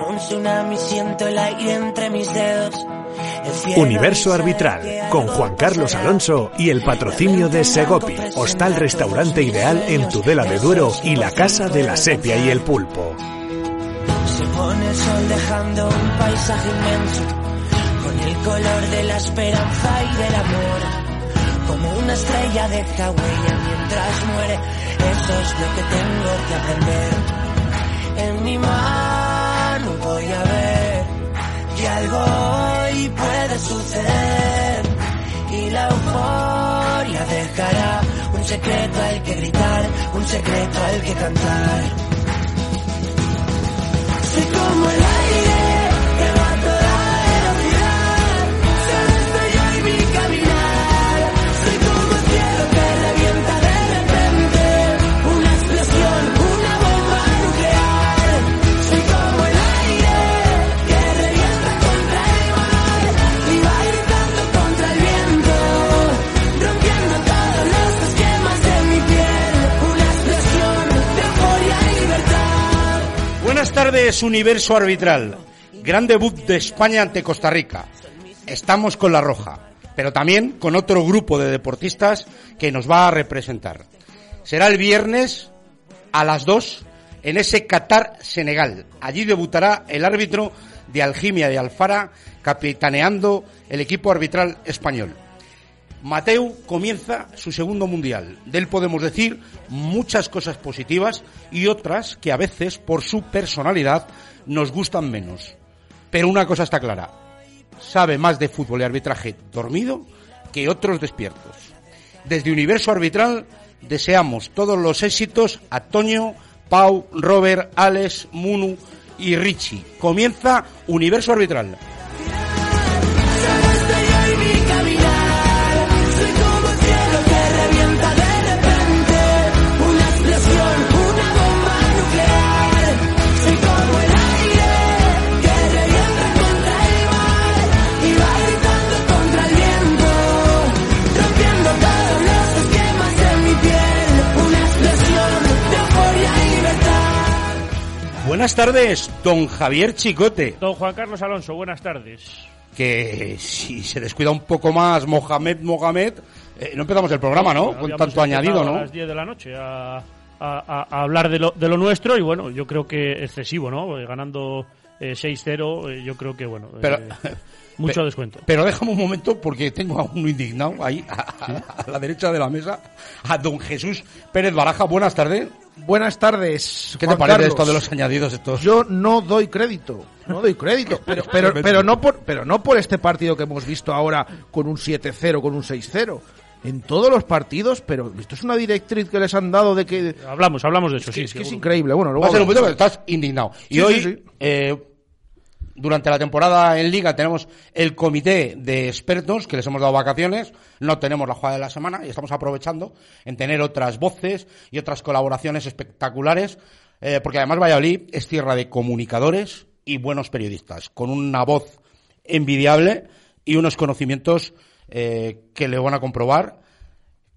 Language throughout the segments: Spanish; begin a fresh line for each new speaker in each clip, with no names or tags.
Como un tsunami siento el aire entre mis dedos. El cielo
Universo Arbitral, con Juan Carlos. Alonso y el patrocinio de Segopi, hostal restaurante ideal en Tudela de Duero y la Casa de la Sepia y el Pulpo.
Se pone el sol dejando un paisaje inmenso con el color de la esperanza y del amor. Como una estrella deja huella mientras muere, eso es lo que tengo que aprender. En mi mano que algo hoy puede suceder y la euforia dejará un secreto al que gritar, un secreto al que cantar. Soy como el aire
Tardes, Universo Arbitral. Gran debut de España ante Costa Rica. Estamos con la Roja, pero también con otro grupo de deportistas que nos va a representar. Será el viernes a las 2 en ese Qatar-Senegal. Allí debutará el árbitro de Algimia de Alfara, capitaneando el equipo arbitral español. Mateu comienza su segundo mundial. De él podemos decir muchas cosas positivas y otras que a veces, por su personalidad, nos gustan menos. Pero una cosa está clara. Sabe más de fútbol y arbitraje dormido que otros despiertos. Desde Universo Arbitral deseamos todos los éxitos a Toño, Pau, Robert, Alex, Munu y Richie. Comienza Universo Arbitral. Buenas tardes, don Javier Chicote.
Don Juan Carlos Alonso, buenas tardes.
que si se descuida un poco más Mohamed Mohamed, eh, no empezamos el programa, ¿no? Con tanto añadido, ¿no?
A las 10 de la noche a, a- a- a hablar de lo, de lo nuestro y bueno, yo creo que excesivo, ¿no? Eh, Ganando eh, 6-0, eh, yo creo que bueno,
Pero-
mucho
Pe-
descuento.
Pero déjame un momento porque tengo a uno indignado ahí, a, a la derecha de la mesa, a don Jesús Pérez Baraja. Buenas tardes.
Buenas tardes.
¿Qué
Juan
te parece
Carlos.
esto de los añadidos estos?
Yo no doy crédito, no doy crédito, pero, pero, pero, no por, pero no por este partido que hemos visto ahora con un 7-0, con un 6-0. En todos los partidos, pero esto es una directriz que les han dado de que...
Hablamos, hablamos de eso,
Es que,
sí.
es, que es
seguro.
increíble. Bueno, luego
Va a ser un momento que estás indignado. Y
Sí,
hoy,
sí, sí.
eh, durante la temporada en Liga, tenemos el comité de expertos que les hemos dado vacaciones. No tenemos la jugada de la semana y estamos aprovechando en tener otras voces y otras colaboraciones espectaculares. eh, porque además Valladolid es tierra de comunicadores y buenos periodistas, con una voz envidiable y unos conocimientos eh, que le van a comprobar,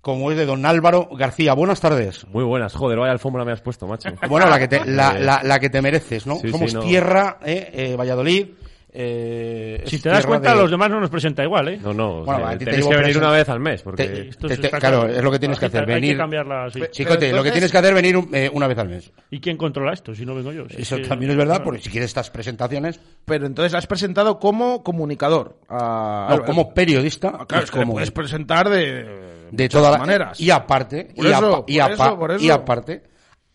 como es de don Álvaro García. Buenas tardes.
Muy buenas, joder, vaya alfombra me has puesto, macho.
Bueno, la que te, la,
Eh,
la- la que te mereces, ¿no?
sí, sí,
Somos
no.
tierra, eh, eh, Valladolid, eh,
Si te das cuenta,
de-
los demás no nos presenta igual, ¿eh?
No, no,
Bueno,
o sea,
te
que venir una vez al mes, porque...
Te-
Esto
te- claro,
claro.
es lo que tienes que hacer, venir.
que cambiarla, sí.
Chicote,
Pero
lo que tienes que hacer es venir eh, una vez al mes.
¿Y quién controla esto si no vengo yo? Si
Eso
que-
también es verdad,
Claro.
porque si quieres estas presentaciones,
Pero entonces has presentado como comunicador. A,
no, como periodista,
Ah, Claro,
es
que
como
puedes presentar de,
de todas las
maneras.
Y aparte,
Por
y,
eso,
apa- y
por
apa-
eso, por eso.
y aparte,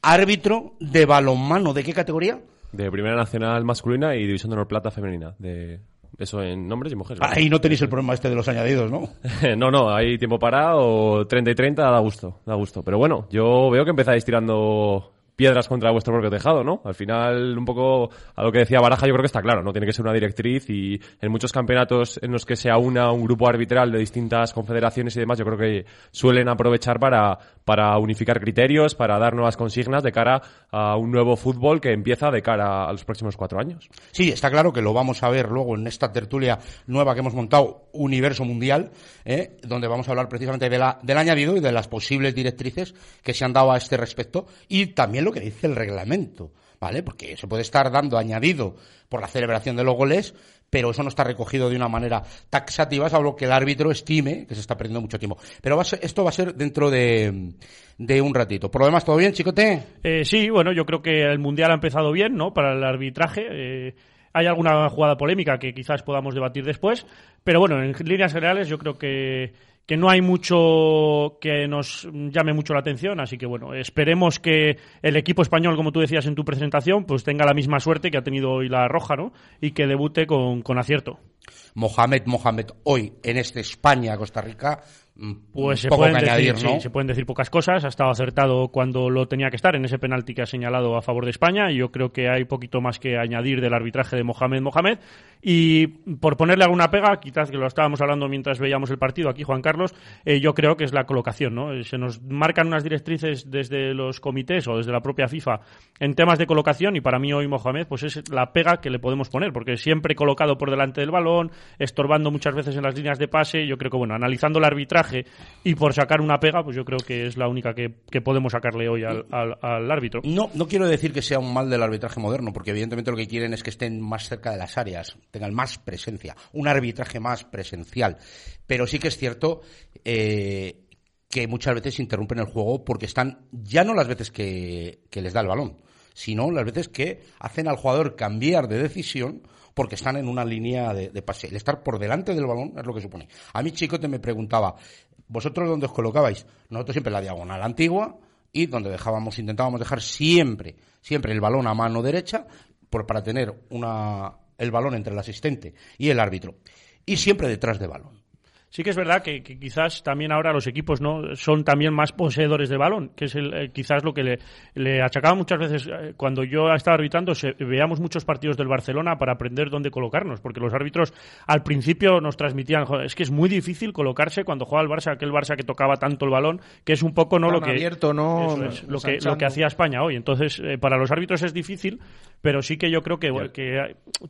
árbitro de balonmano, ¿de qué categoría?
De Primera Nacional masculina y División de Honor Plata femenina. De eso en hombres y mujeres. ¿verdad?
Ahí no tenéis el problema este de los añadidos, ¿no?
no, no, hay tiempo parado, 30 y 30, da gusto, da gusto. Pero bueno, yo veo que empezáis tirando piedras contra vuestro propio tejado, ¿no? Al final, un poco a lo que decía Baraja, yo creo que está claro, ¿no? Tiene que ser una directriz y en muchos campeonatos en los que se aúna un grupo arbitral de distintas confederaciones y demás, yo creo que suelen aprovechar para, para unificar criterios, para dar nuevas consignas de cara a un nuevo fútbol que empieza de cara a los próximos cuatro años.
Sí, está claro que lo vamos a ver luego en esta tertulia nueva que hemos montado, Universo Mundial, ¿eh? donde vamos a hablar precisamente de la, del añadido y de las posibles directrices que se han dado a este respecto y también lo que dice el reglamento, ¿vale? Porque se puede estar dando añadido por la celebración de los goles, pero eso no está recogido de una manera taxativa, salvo que el árbitro estime que se está perdiendo mucho tiempo. Pero va a ser- esto va a ser dentro de, de un ratito. Por lo demás, ¿todo bien, chicote?
Eh, sí, bueno, yo creo que el Mundial ha empezado bien, ¿no? Para el arbitraje. Eh, hay alguna jugada polémica que quizás podamos debatir después, pero bueno, en líneas generales yo creo que, que no hay mucho que nos llame mucho la atención, así que bueno, esperemos que el equipo español, como tú decías en tu presentación, pues tenga la misma suerte que ha tenido hoy la Roja, ¿no? Y que debute con, con acierto.
Mohamed Mohamed hoy en este España-Costa Rica,
Pues se
poco
pueden,
que
decir,
añadir, ¿no?
sí, se pueden decir pocas cosas. Ha estado acertado cuando lo tenía que estar en ese penalti que ha señalado a favor de España. Y yo creo que hay poquito más que añadir del arbitraje de Mohamed Mohamed. Y por ponerle alguna pega, quizás que lo estábamos hablando mientras veíamos el partido aquí, Juan Carlos, eh, yo creo que es la colocación. ¿no? Eh, Se nos marcan unas directrices desde los comités o desde la propia FIFA en temas de colocación. Y para mí hoy Mohamed pues es la pega que le podemos poner, porque siempre colocado por delante del balón, estorbando muchas veces en las líneas de pase. Yo creo que, bueno, analizando el arbitraje y por sacar una pega, pues yo creo que es la única que, que podemos sacarle hoy al, al- árbitro.
No, no quiero decir que sea un mal del arbitraje moderno, porque evidentemente lo que quieren es que estén más cerca de las áreas, tengan más presencia, un arbitraje más presencial. Pero sí que es cierto eh, que muchas veces interrumpen el juego porque están, ya no las veces que, que les da el balón, sino las veces que hacen al jugador cambiar de decisión porque están en una línea de, de pase. El estar por delante del balón es lo que supone. A mí Chicote me preguntaba, ¿vosotros dónde os colocabais? Nosotros siempre la diagonal antigua y donde dejábamos, intentábamos dejar siempre, siempre el balón a mano derecha por, para tener una, el balón entre el asistente y el árbitro. Y siempre detrás de balón.
Sí que es verdad que, que quizás también ahora los equipos no son también más poseedores de balón, que es el, eh, quizás lo que le, le achacaba muchas veces eh, cuando yo estaba arbitrando, se- veíamos muchos partidos del Barcelona para aprender dónde colocarnos, porque los árbitros al principio nos transmitían, "Joder, es que es muy difícil colocarse cuando juega el Barça, aquel Barça que tocaba tanto el balón, que es un poco no
Tan
lo que
abierto, ¿no?
Eso es, lo que lo que hacía España hoy. Entonces, eh, para los árbitros es difícil, pero sí que yo creo que,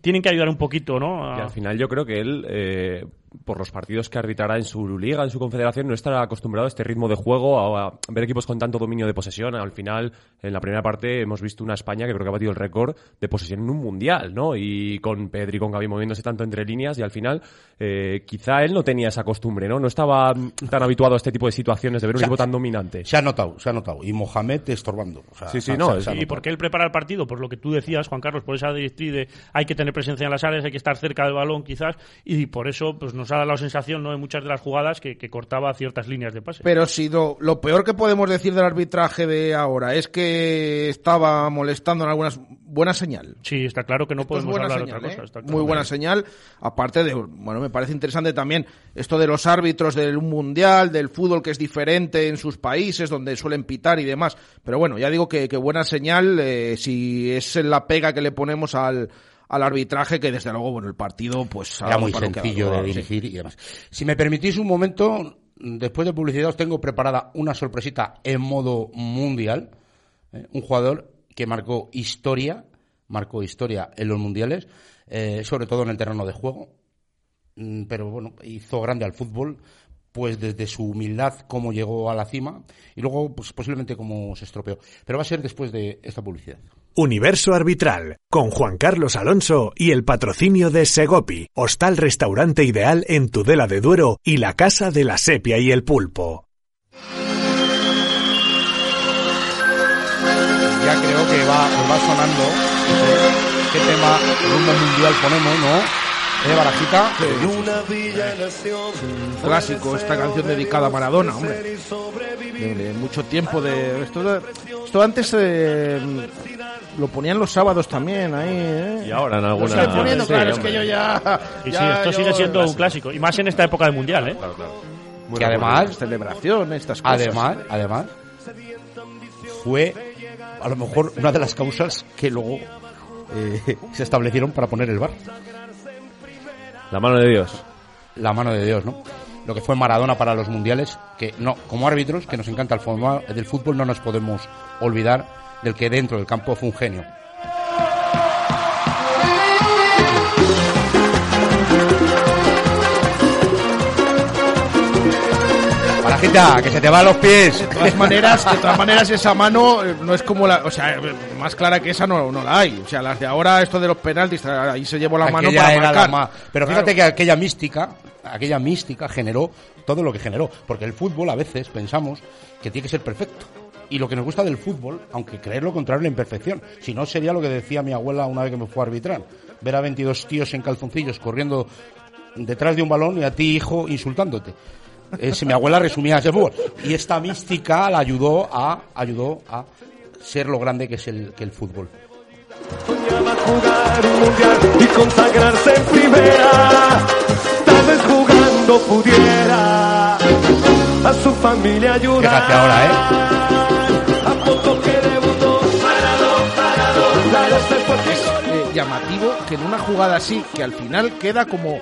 tienen que ayudar un poquito, ¿no? A-
Y al final yo creo que él, eh, por los partidos que arbitrará en su liga, en su confederación, no estará acostumbrado a este ritmo de juego, a, a ver equipos con tanto dominio de posesión. Al final, en la primera parte, hemos visto una España que creo que ha batido el récord de posesión en un mundial, ¿no? Y con Pedri y con Gaby moviéndose tanto entre líneas y al final, eh, quizá él no tenía esa costumbre, ¿no? No estaba tan habituado a este tipo de situaciones de ver un equipo tan dominante.
Se ha notado, se ha notado. Y Mohamed estorbando. O sea,
Sí, sí, no,
se se
¿Y
notado.
por qué él prepara el partido? Por lo que tú decías, Juan Carlos, por esa directriz de hay que tener presencia en las áreas, hay que estar cerca del balón quizás, y por eso pues nos ha dado la sensación ¿no? en muchas de las jugadas que, que cortaba ciertas líneas de pase.
Pero si lo, lo peor que podemos decir del arbitraje de ahora es que estaba molestando en algunas buena señal.
Sí, está claro que no
Esto
podemos hablar de
señal,
otra
¿eh?
cosa. está claro.
Muy buena señal. Aparte de, bueno, me parece interesante también esto de los árbitros del mundial, del fútbol que es diferente en sus países, donde suelen pitar y demás. Pero bueno, ya digo que, que buena señal eh, si es la pega que le ponemos al, al arbitraje, que desde luego, bueno, el partido, pues
Era muy sencillo de
sí.
dirigir y demás. Si me permitís un momento, después de publicidad os tengo preparada una sorpresita en modo mundial. ¿eh? Un jugador que marcó historia, marcó historia en los mundiales, eh, sobre todo en el terreno de juego. Mm, Pero bueno, hizo grande al fútbol, pues desde su humildad, cómo llegó a la cima, y luego pues posiblemente cómo se estropeó. Pero va a ser después de esta publicidad.
Universo Arbitral, con Juan Carlos Alonso y el patrocinio de Segopi, hostal restaurante ideal en Tudela de Duero y la Casa de la Sepia y el Pulpo.
Ya creo que va, va sonando qué tema mundial ponemos, ¿no? ¿Eh, Barajita?
clásico, esta canción dedicada a Maradona, hombre. De, de mucho tiempo de... Esto, esto antes eh, lo ponían los sábados también ahí, ¿eh?
Y ahora en
Lo
alguna...
sigue poniendo,
Sí,
claro, es que yo ya...
Y sí,
ya-
esto
yo-
sigue siendo un clásico. Y más en esta época del Mundial, ¿eh?
que además,
Celebración, estas cosas.
además, además, fue a lo mejor una de las causas que luego eh, se establecieron para poner el bar.
La mano de Dios.
La mano de Dios, ¿no? Lo que fue Maradona para los mundiales, que no, como árbitros, que nos encanta el fútbol, del fútbol, no nos podemos olvidar del que dentro del campo fue un genio. Que se te va a los pies.
De todas maneras, de todas maneras esa mano eh, no es como la, o sea, más clara que esa no, no la hay. O sea, las de ahora esto de los penaltis, ahí se llevó la mano para
era la
marcar.
ma- Pero
Claro.
fíjate que aquella mística, aquella mística generó todo lo que generó. Porque el fútbol a veces pensamos que tiene que ser perfecto. Y lo que nos gusta del fútbol, aunque creer lo contrario es la imperfección. Si no, sería lo que decía mi abuela una vez que me fue a arbitrar. Ver a 22 tíos en calzoncillos corriendo detrás de un balón y a ti, hijo, insultándote. Es, mi abuela resumía ese fútbol. Y esta mística la ayudó a, ayudó a ser lo grande que es el, que el fútbol.
Soñaba jugar un mundial y consagrarse en primera. Tal vez jugando pudiera a su familia ayudar.
Fíjate ahora, ¿eh?
A poco que debutó, parado, parado, la de ser por
es eh, llamativo que en una jugada así, que al final queda como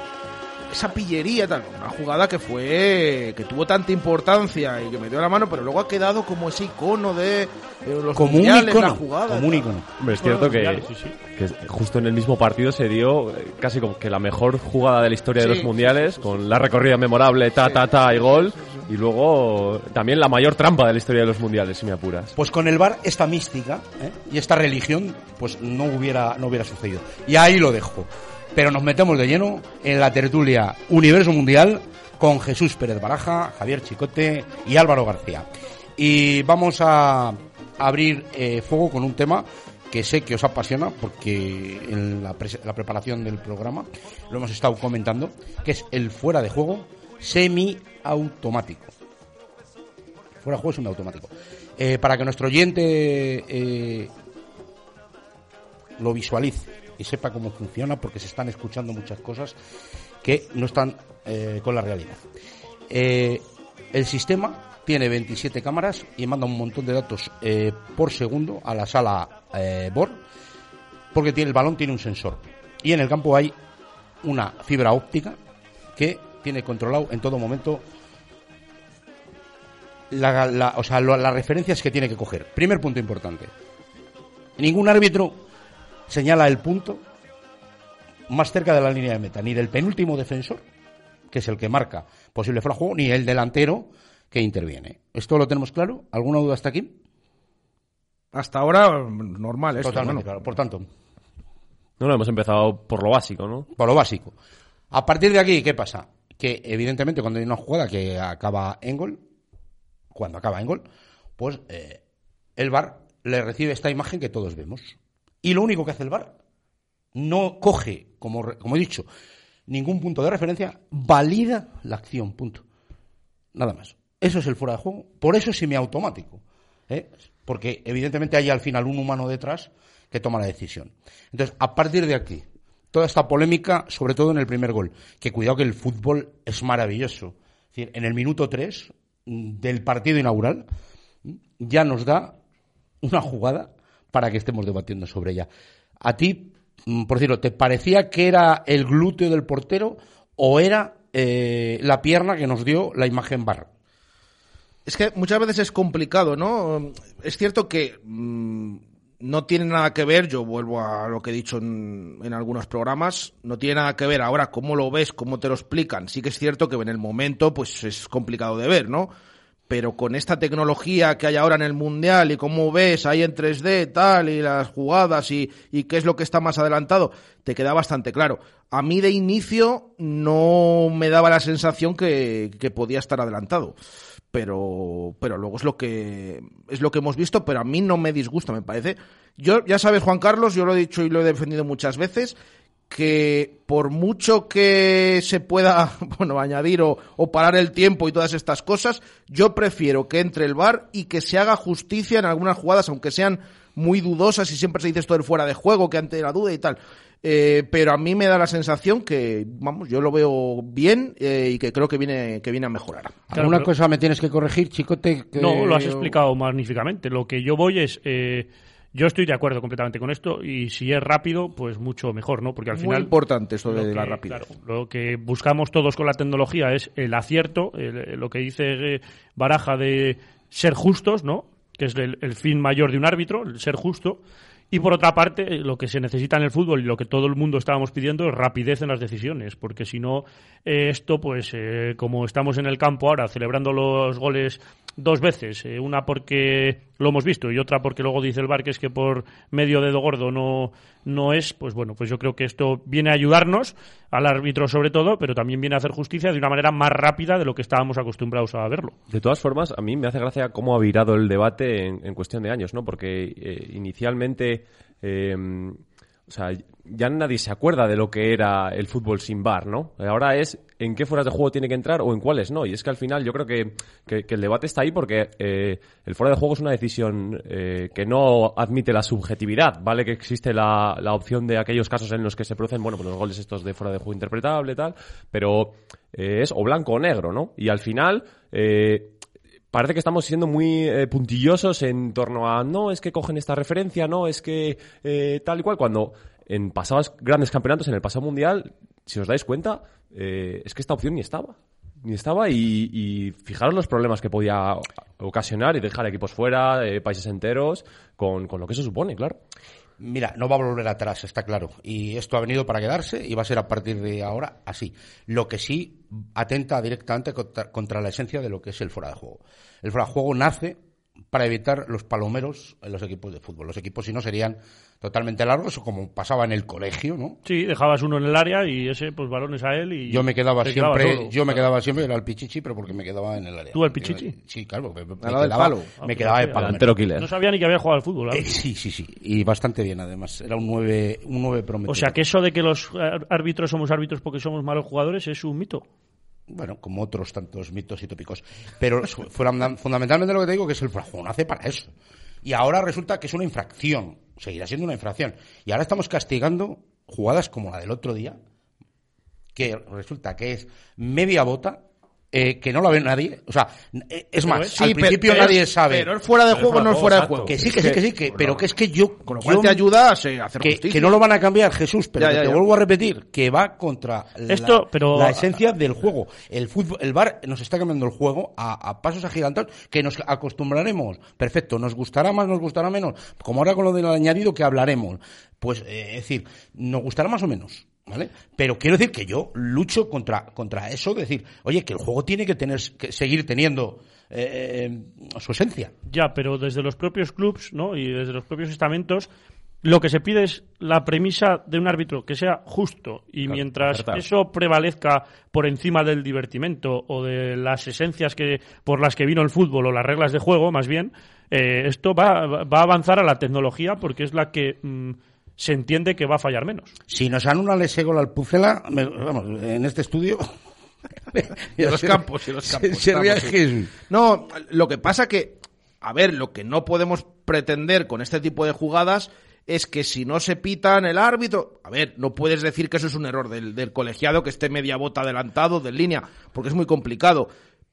esa pillería, tal, una jugada que fue, que tuvo tanta importancia y que me dio la mano, pero luego ha quedado como ese icono de eh, los
Como un
mundiales, la
icono.
jugada.
Como un icono.
Hombre, es cierto que,
mundiales, sí, sí.
que justo en el mismo partido se dio eh, casi como que la mejor jugada de la historia
Sí,
de los mundiales, con la recorrida memorable, ta, ta, ta y gol, y luego también la mayor trampa de la historia de los mundiales, si me apuras.
Pues con el bar esta mística ¿eh? y esta religión pues no hubiera no hubiera sucedido. Y ahí lo dejo. Pero nos metemos de lleno en la tertulia Universo Mundial con Jesús Pérez Baraja, Javier Chicote y Álvaro García. Y vamos a abrir eh, fuego con un tema que sé que os apasiona porque en la, preparación del programa lo hemos estado comentando, que es el fuera de juego semiautomático. Fuera de juego semiautomático. Eh, para que nuestro oyente eh, lo visualice y sepa cómo funciona, porque se están escuchando muchas cosas que no están eh, con la realidad. Eh, el sistema tiene 27 cámaras y manda un montón de datos eh, por segundo a la sala BOR, porque tiene, el balón tiene un sensor. Y en el campo hay una fibra óptica que tiene controlado en todo momento la, la- o las referencias que tiene que coger. Primer punto importante. Ningún árbitro señala el punto más cerca de la línea de meta, ni del penúltimo defensor, que es el que marca posible fuera de juego, ni el delantero que interviene. ¿Esto lo tenemos claro? ¿Alguna duda hasta aquí?
Hasta ahora, normal esto,
Totalmente
bueno.
claro. Por tanto,
No, no, hemos empezado por lo básico, ¿no?
por lo básico. A partir de aquí, ¿qué pasa? Que evidentemente cuando hay una jugada que acaba en gol, cuando acaba en gol, pues eh, el VAR le recibe esta imagen que todos vemos. Y lo único que hace el VAR no coge, como, como he dicho, ningún punto de referencia, valida la acción, punto. Nada más. Eso es el fuera de juego. Por eso es semiautomático. ¿eh? Porque evidentemente hay al final un humano detrás que toma la decisión. Entonces, a partir de aquí, toda esta polémica, sobre todo en el primer gol, que cuidado que el fútbol es maravilloso. Es decir, en el minuto 3 del partido inaugural mm, ya nos da una jugada para que estemos debatiendo sobre ella. A ti, mm, por decirlo, ¿te parecía que era el glúteo del portero o era eh, la pierna que nos dio la imagen bar?
Es que muchas veces es complicado, ¿no? Es cierto que mm, no tiene nada que ver, yo vuelvo a lo que he dicho en, en algunos programas, no tiene nada que ver ahora cómo lo ves, cómo te lo explican. Sí que es cierto que en el momento pues es complicado de ver, ¿no? Pero con esta tecnología que hay ahora en el Mundial y cómo ves ahí en 3D tal y las jugadas y, qué es lo que está más adelantado, te queda bastante claro. A mí de inicio no me daba la sensación que, que podía estar adelantado. Pero, pero luego es lo que es lo que hemos visto, pero a mí no me disgusta, me parece. Yo, ya sabes, Juan Carlos, yo lo he dicho y lo he defendido muchas veces, que por mucho que se pueda bueno añadir o, o, parar el tiempo y todas estas cosas, yo prefiero que entre el VAR y que se haga justicia en algunas jugadas, aunque sean muy dudosas y siempre se dice esto del fuera de juego, que ante la duda y tal. Eh, pero a mí me da la sensación que, vamos, yo lo veo bien eh, y que creo que viene, que viene a mejorar.
¿Alguna cosa me tienes que corregir, Chicote? Que...
No, lo has explicado magníficamente. Lo que yo voy es... Eh, yo estoy de acuerdo completamente con esto y si es rápido, pues mucho mejor, ¿no? Porque al
Muy
final...
importante esto de
que,
la rapidez.
Claro, lo que buscamos todos con la tecnología es el acierto, el, lo que dice Baraja de ser justos, ¿no? Que es el, el fin mayor de un árbitro, el ser justo. Y por otra parte, lo que se necesita en el fútbol y lo que todo el mundo estábamos pidiendo es rapidez en las decisiones, porque si no, eh, esto, pues eh, como estamos en el campo ahora celebrando los goles dos veces, eh, una porque lo hemos visto y otra porque luego dice el bar que es que por medio dedo gordo no, no es, pues bueno, pues yo creo que esto viene a ayudarnos, al árbitro sobre todo, pero también viene a hacer justicia de una manera más rápida de lo que estábamos acostumbrados a verlo.
De todas formas, a mí me hace gracia cómo ha virado el debate en, en cuestión de años, ¿no? Porque eh, inicialmente... Eh, o sea, ya nadie se acuerda de lo que era el fútbol sin bar, ¿no? Ahora es en qué fueras de juego tiene que entrar o en cuáles no. Y es que al final yo creo que, que, el debate está ahí porque eh, el fuera de juego es una decisión eh, que no admite la subjetividad. Vale que existe la, la, opción de aquellos casos en los que se producen, bueno, pues los goles estos de fuera de juego interpretable tal, pero eh, es o blanco o negro, ¿no? Y al final... Eh, parece que estamos siendo muy eh, puntillosos en torno a no, es que cogen esta referencia, no, es que eh, tal y cual, cuando en pasados grandes campeonatos, en el pasado mundial, si os dais cuenta, eh, es que esta opción ni estaba. Ni estaba y, y, fijaros los problemas que podía ocasionar y dejar equipos fuera, países enteros, con, con lo que eso supone, claro.
Mira, no va a volver atrás, está claro. Y esto ha venido para quedarse y va a ser a partir de ahora así. Lo que sí atenta directamente contra, la esencia de lo que es el fuera de juego. El fuera de juego nace para evitar los palomeros en los equipos de fútbol. Los equipos, si no, serían totalmente largos, o como pasaba en el colegio, ¿no?
Sí, dejabas uno en el área y ese, pues balones a él y...
Yo me quedaba siempre,
quedaba
yo me quedaba siempre, era el pichichi, pero porque me quedaba en el área.
¿Tú el pichichi?
Sí, claro, me, me
quedaba, del palo.
me quedaba de palo.
No sabía ni que había jugado al fútbol.
Eh, sí, sí, sí, y bastante bien además. Era un 9, un 9 prometido.
O sea, que eso de que los árbitros somos árbitros porque somos malos jugadores es un mito
bueno, como otros tantos mitos y tópicos. Pero fundamentalmente lo que te digo que es el nace para eso. Y ahora resulta que es una infracción. Seguirá siendo una infracción. Y ahora estamos castigando jugadas como la del otro día, que resulta que es media bota eh, que no la ve nadie. O sea, es más, sí, al principio
pero,
nadie sabe.
Pero el fuera de juego no es fuera de juego.
Que sí, que sí, que sí, que, pero que es que yo.
Con lo cual te ayuda a hacer
que,
justicia.
que no lo van a cambiar, Jesús, pero
Ya,
que
ya,
te
ya.
vuelvo a repetir, que va contra
Esto,
la,
pero-
la esencia del juego. El fútbol, el bar nos está cambiando el juego a, a pasos agigantados que nos acostumbraremos. Perfecto, nos gustará más, nos gustará menos. Como ahora con lo del añadido que hablaremos. Pues, eh, es decir, nos gustará más o menos. ¿Vale? Pero quiero decir que yo lucho contra, contra eso, de decir, oye, que el juego tiene que tener, que seguir teniendo eh, eh, su esencia.
Ya, pero desde los propios clubs, ¿no? Y desde los propios estamentos, lo que se pide es la premisa de un árbitro que sea justo y
Claro,
mientras eso prevalezca por encima del divertimento o de las esencias que por las que vino el fútbol o las reglas de juego, más bien, eh, esto va, va a avanzar a la tecnología porque es la que mm, se entiende que va a fallar menos.
Si nos anulan ese gol al Pucela, me- vamos, en este estudio.
Y los campos, y los campos.
se.
No, lo que pasa que, a ver, lo que no podemos pretender con este tipo de jugadas es que si no se pitan el árbitro, a ver, no puedes decir que eso es un error del, del colegiado que esté media bota adelantado de línea, porque es muy complicado.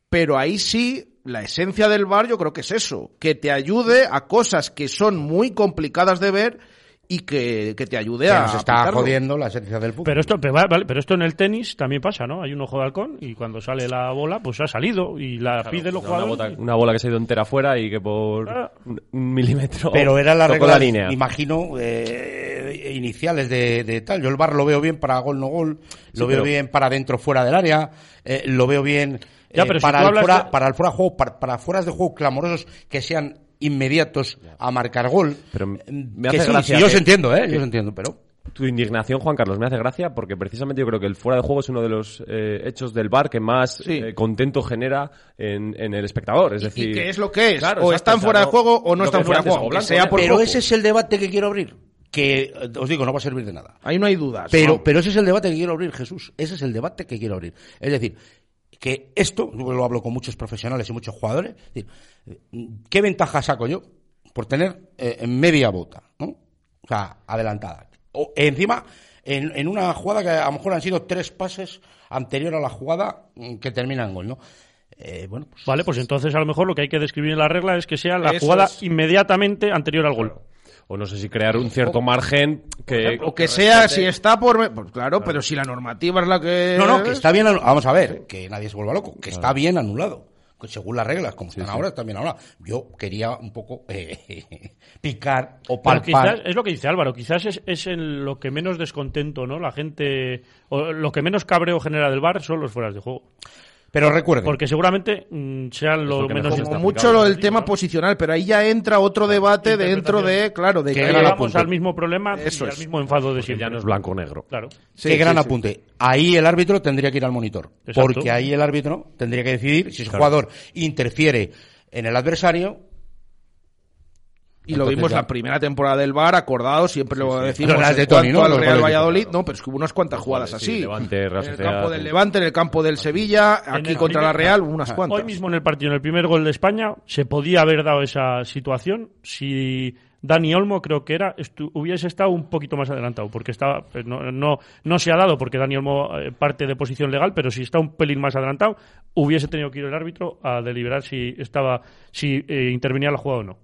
Pero ahí sí, la esencia del bar yo creo que es eso, que te ayude a cosas que son muy complicadas de ver y que, que te ayude
Que
a
nos está jodiendo la esencia del fútbol.
Pero esto, pero, va- vale, pero esto en el tenis también pasa, ¿no? Hay un ojo de halcón y cuando sale la bola, pues ha salido y la pide los
una,
jugadores.
bota- una bola que se ha ido entera afuera y que por
Ah.
un, milímetro
Pero era la regla,
la línea.
imagino, eh, iniciales de, de tal. Yo el bar lo veo bien para gol, no gol, lo veo
pero-
bien para dentro, fuera del área, eh, lo veo bien
Ya,
eh,
si
para, el fuera,
de-
para el fuera de juego, para, para fueras de juego clamorosos que sean inmediatos a marcar gol.
Pero me
Eh,
hace
que sí,
gracia
sí, yo
que-
os entiendo, ¿eh? Yo os entiendo, pero...
Tu indignación, Juan Carlos, me hace gracia porque precisamente yo creo que el fuera de juego es uno de los eh, hechos del bar que más
Sí.
eh, contento genera en, en el espectador. Es decir,
¿Y qué es lo que es?
Claro,
o
exacto,
están
o sea,
fuera de juego o no están fuera de juego.
o
Que
blanco,
sea por
pero
poco.
ese es el debate que quiero abrir. Que, os digo, no va a servir de nada.
Ahí no hay dudas.
Pero,
¿no?
pero ese es el debate que quiero abrir, Jesús. Ese es el debate que quiero abrir. Es decir, que esto, yo lo hablo con muchos profesionales y muchos jugadores, es decir, ¿qué ventaja saco yo por tener eh, media bota? ¿no? O sea, adelantada. O encima, en, en una jugada que a lo mejor han sido tres pases anterior a la jugada mm, que termina en gol, ¿no? Eh, bueno, pues,
Vale, pues entonces a lo mejor lo que hay que describir en la regla es que sea la jugada
es.
inmediatamente anterior al gol.
O no sé si crear un cierto margen que...
O que sea, si está por... me- Pues claro, pero si la normativa es la que...
No, no, que está bien. anu- Vamos a ver, que nadie se vuelva loco, que está bien anulado. Según las reglas, como están ahora, bien anuladas. Yo quería un poco eh, picar o palpar.
quizás, es lo que dice Álvaro, quizás es, es en lo que menos descontento, ¿no? La gente, o lo que menos cabreo genera del bar son los fueras de juego.
Pero recuerden,
Porque seguramente mm, sean lo,
que
menos
Como mucho lo del
¿no?
tema posicional, pero ahí ya entra otro debate dentro de, claro, de que...
gran
Llegamos
apunte.
al mismo problema
Eso
y
es.
al mismo enfado de siempre.
ya no es blanco-negro.
Claro.
Sí,
qué gran
sí, sí.
apunte. Ahí el árbitro tendría que ir al monitor.
Exacto.
Porque ahí el árbitro tendría que decidir si ese jugador interfiere en el adversario.
Y lo vimos
ya-
la primera temporada del VAR, acordado, siempre lo decimos
las de
cuanto
¿no?
al Real Valladolid. No, pero es que hubo unas cuantas jugadas
Sí,
así.
Levante,
en el campo del. Levante, en el campo del Sevilla, aquí
el
contra la Real, unas cuantas.
Hoy mismo en el partido, en el primer gol de España, se podía haber dado esa situación si Dani Olmo, creo que era, estu- hubiese estado un poquito más adelantado, porque estaba, eh, no, no, no se ha dado porque Dani Olmo eh, parte de posición legal, pero si está un pelín más adelantado, hubiese tenido que ir el árbitro a deliberar si estaba, si eh, intervenía la jugada o no.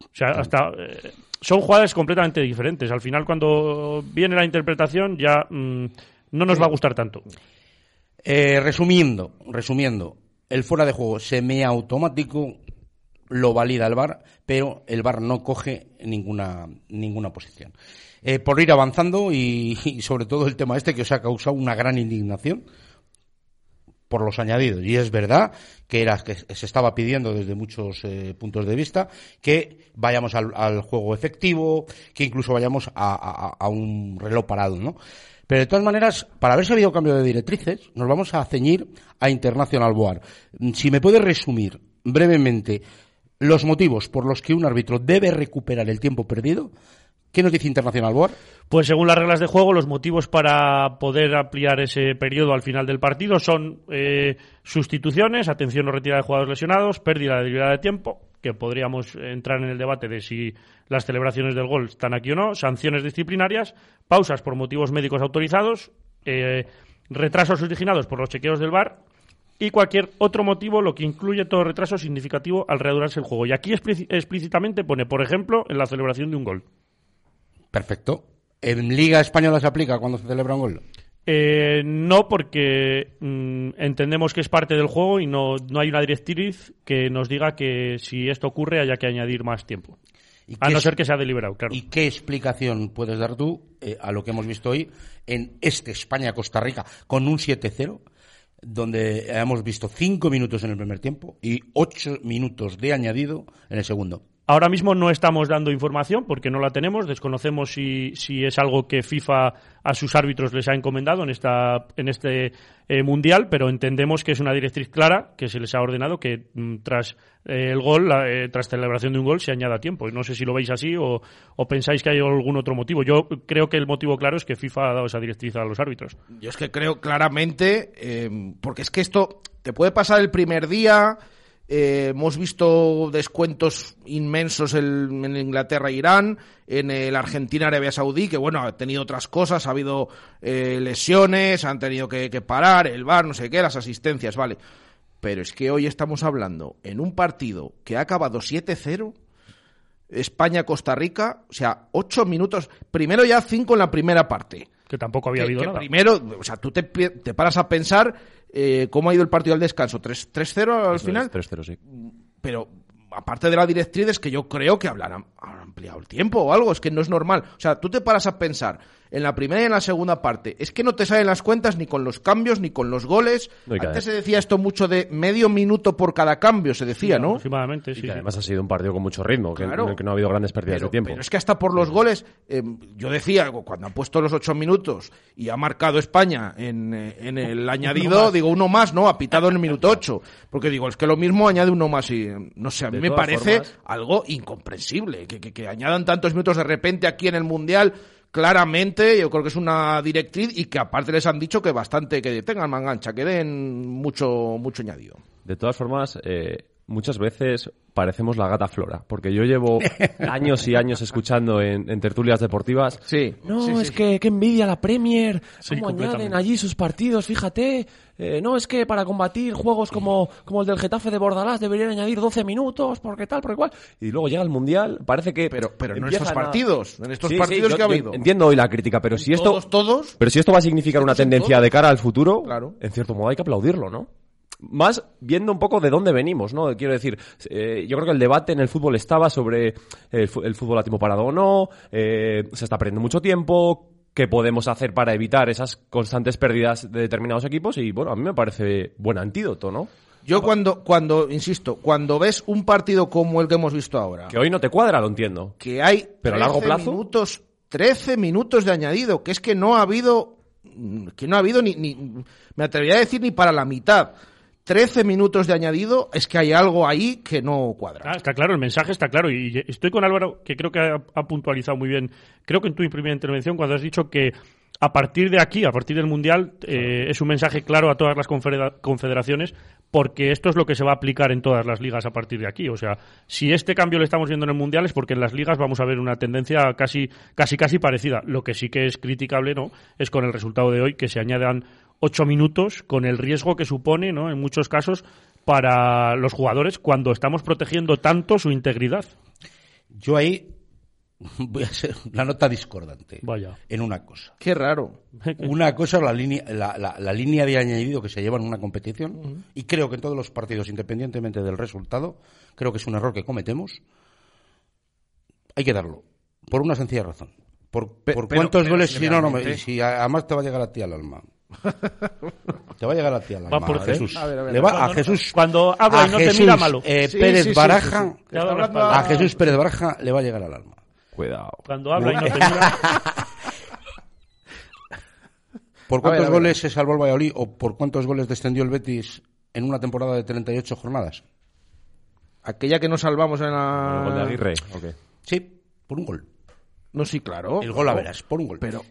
O sea, hasta eh, son jugadas completamente diferentes. Al final, cuando viene la interpretación, ya mm, no nos va a gustar tanto.
Eh, resumiendo, resumiendo, el fuera de juego semiautomático lo valida el VAR, pero el VAR no coge ninguna, ninguna posición. Eh, por ir avanzando y, y sobre todo el tema este que os ha causado una gran indignación por los añadidos. Y es verdad que era que se estaba pidiendo desde muchos eh, puntos de vista que vayamos al, al juego efectivo, que incluso vayamos a, a- a un reloj parado, ¿no? Pero de todas maneras, para haber sabido cambio de directrices, nos vamos a ceñir a International Board. Si me puede resumir brevemente los motivos por los que un árbitro debe recuperar el tiempo perdido, ¿qué nos dice International Board?
Pues según las reglas de juego, los motivos para poder ampliar ese periodo al final del partido son eh, sustituciones, atención o retirada de jugadores lesionados, pérdida de libertad de tiempo, que podríamos entrar en el debate de si las celebraciones del gol están aquí o no, sanciones disciplinarias, pausas por motivos médicos autorizados, eh, retrasos originados por los chequeos del VAR y cualquier otro motivo, lo que incluye todo retraso significativo al reanudarse el juego. Y aquí explícitamente pone, por ejemplo, en la celebración de un gol.
Perfecto. ¿En Liga Española se aplica cuando se celebra un gol?
Eh, no, porque mm, entendemos que es parte del juego y no, no hay una directriz que nos diga que si esto ocurre haya que añadir más tiempo.
¿Y
A no ser que sea deliberado, claro.
¿Y qué explicación puedes dar tú eh, a lo que hemos visto hoy en este España-Costa Rica con un 7-0, donde hemos visto 5 minutos en el primer tiempo y 8 minutos de añadido en el segundo?
Ahora mismo no estamos dando información porque no la tenemos. Desconocemos si, si es algo que FIFA a sus árbitros les ha encomendado en, esta, en este eh, mundial, pero entendemos que es una directriz clara que se les ha ordenado que mm, tras eh, el gol, la- eh, tras celebración de un gol, se añada tiempo. Y No sé si lo veis así o, o pensáis que hay algún otro motivo. Yo creo que el motivo claro es que FIFA ha dado esa directriz a los árbitros.
Yo es que creo claramente, eh, porque es que esto te puede pasar el primer día. Eh, hemos visto descuentos inmensos en, en Inglaterra e Irán, en el Argentina Arabia Saudí, que bueno, ha tenido otras cosas, ha habido eh, lesiones, han tenido que, que parar, el bar, no sé qué, las asistencias, vale. Pero es que hoy estamos hablando en un partido que ha acabado 7-0, España-Costa Rica, o sea, 8 minutos, primero ya 5 en la primera parte
Que tampoco había
que-
habido
que
nada.
primero, o sea, tú te paras a pensar eh, cómo ha ido el partido al descanso. ¿3 3-0 al
Eso
final?
es, 3-0, sí.
Pero aparte de la directriz es que yo creo que hablarán, habrán ampliado el tiempo o algo. Es que no es normal. O sea, tú te paras a pensar en la primera y en la segunda parte. Es que no te salen las cuentas ni con los cambios ni con los goles.
No,
Antes se decía esto mucho de medio minuto por cada cambio, se decía, ¿no?
Aproximadamente, sí.
Y que
sí.
además ha sido un partido con mucho ritmo, que,
Claro.
en el que no ha habido grandes pérdidas
Pero,
de tiempo.
pero es que hasta por los goles, eh, yo decía, cuando ha puesto los ocho minutos y ha marcado España en, eh, en el añadido, digo uno más, ¿no? Ha pitado en el minuto ocho. Porque digo, es que lo mismo añade uno más y, no sé, a mí
De
me parece
formas-
algo incomprensible. Que, que, que añadan tantos minutos de repente aquí en el Mundial. Claramente, yo creo que es una directriz y que aparte les han dicho que bastante, que tengan mangancha, que den mucho, mucho añadido.
De todas formas, eh, muchas veces parecemos la gata flora, porque yo llevo años y años escuchando en, en tertulias deportivas.
Sí.
No,
sí,
es
sí.
que, que envidia la Premier, cómo añaden allí sus partidos, fíjate. Eh, no, es que para combatir juegos como, como el del Getafe de Bordalás deberían añadir 12 minutos, porque tal, porque cual. Y luego llega el Mundial, parece que...
Pero, pero en estos partidos, en estos
Sí,
partidos que ha habido.
Entiendo hoy la crítica, pero si esto...
Todos, todos,
Pero si esto va a significar una tendencia
todos.
de cara al futuro,
Claro.
en cierto modo hay que aplaudirlo, ¿no? Más viendo un poco de dónde venimos, ¿no? Quiero decir, eh, yo creo que el debate en el fútbol estaba sobre el, fútbol a tiempo parado o no, eh, se está perdiendo mucho tiempo, qué podemos hacer para evitar esas constantes pérdidas de determinados equipos y, bueno, a mí me parece buen antídoto, ¿no?
Yo cuando, cuando, insisto, cuando ves un partido como el que hemos visto ahora,
Que hoy no te cuadra, lo entiendo.
que hay
Pero a largo
13
plazo.
minutos, 13 minutos de añadido, que es que no ha habido, que no ha habido ni, ni, me atrevería a decir ni para la mitad. 13 minutos de añadido, es que hay algo ahí que no cuadra.
Ah, está claro, el mensaje está claro. Y estoy con Álvaro, que creo que ha, ha puntualizado muy bien. Creo que en tu primera intervención, cuando has dicho que a partir de aquí, a partir del Mundial, eh, es un mensaje claro a todas las confedera- confederaciones, porque esto es lo que se va a aplicar en todas las ligas a partir de aquí. O sea, si este cambio lo estamos viendo en el Mundial es porque en las ligas vamos a ver una tendencia casi, casi, casi parecida. Lo que sí que es criticable, ¿no? Es con el resultado de hoy que se añadan ocho minutos con el riesgo que supone, ¿no? En muchos casos para los jugadores cuando estamos protegiendo tanto su integridad.
Yo ahí voy a ser la nota discordante.
Vaya.
En una cosa.
Qué raro.
Una cosa es la línea, la, la- la línea de añadido que se lleva en una competición y creo que en todos los partidos, independientemente del resultado, creo que es un error que cometemos. Hay que darlo. Por una sencilla razón. Por,
Pe-
por
pero-
cuántos
pero
goles,
si
no, no, me- si además te va a llegar a ti al alma. Te va a llegar a ti al alma.
Va por
a Jesús.
A ver, a ver.
Le va a Jesús.
cuando habla y no te mira, malo.
eh,
Sí,
Pérez
sí, sí,
Baraja. A Jesús Pérez Baraja le va a llegar al alma.
Cuidado.
Cuando habla y no te mira.
¿Por
A ver,
cuántos
a ver.
goles se salvó el Valladolid o por cuántos goles descendió el Betis en una temporada de 38 jornadas?
Aquella que nos salvamos en
El gol de
la...
Aguirre.
Sí, por un gol.
No, sí, claro.
El gol a veras, por un gol.
Pero-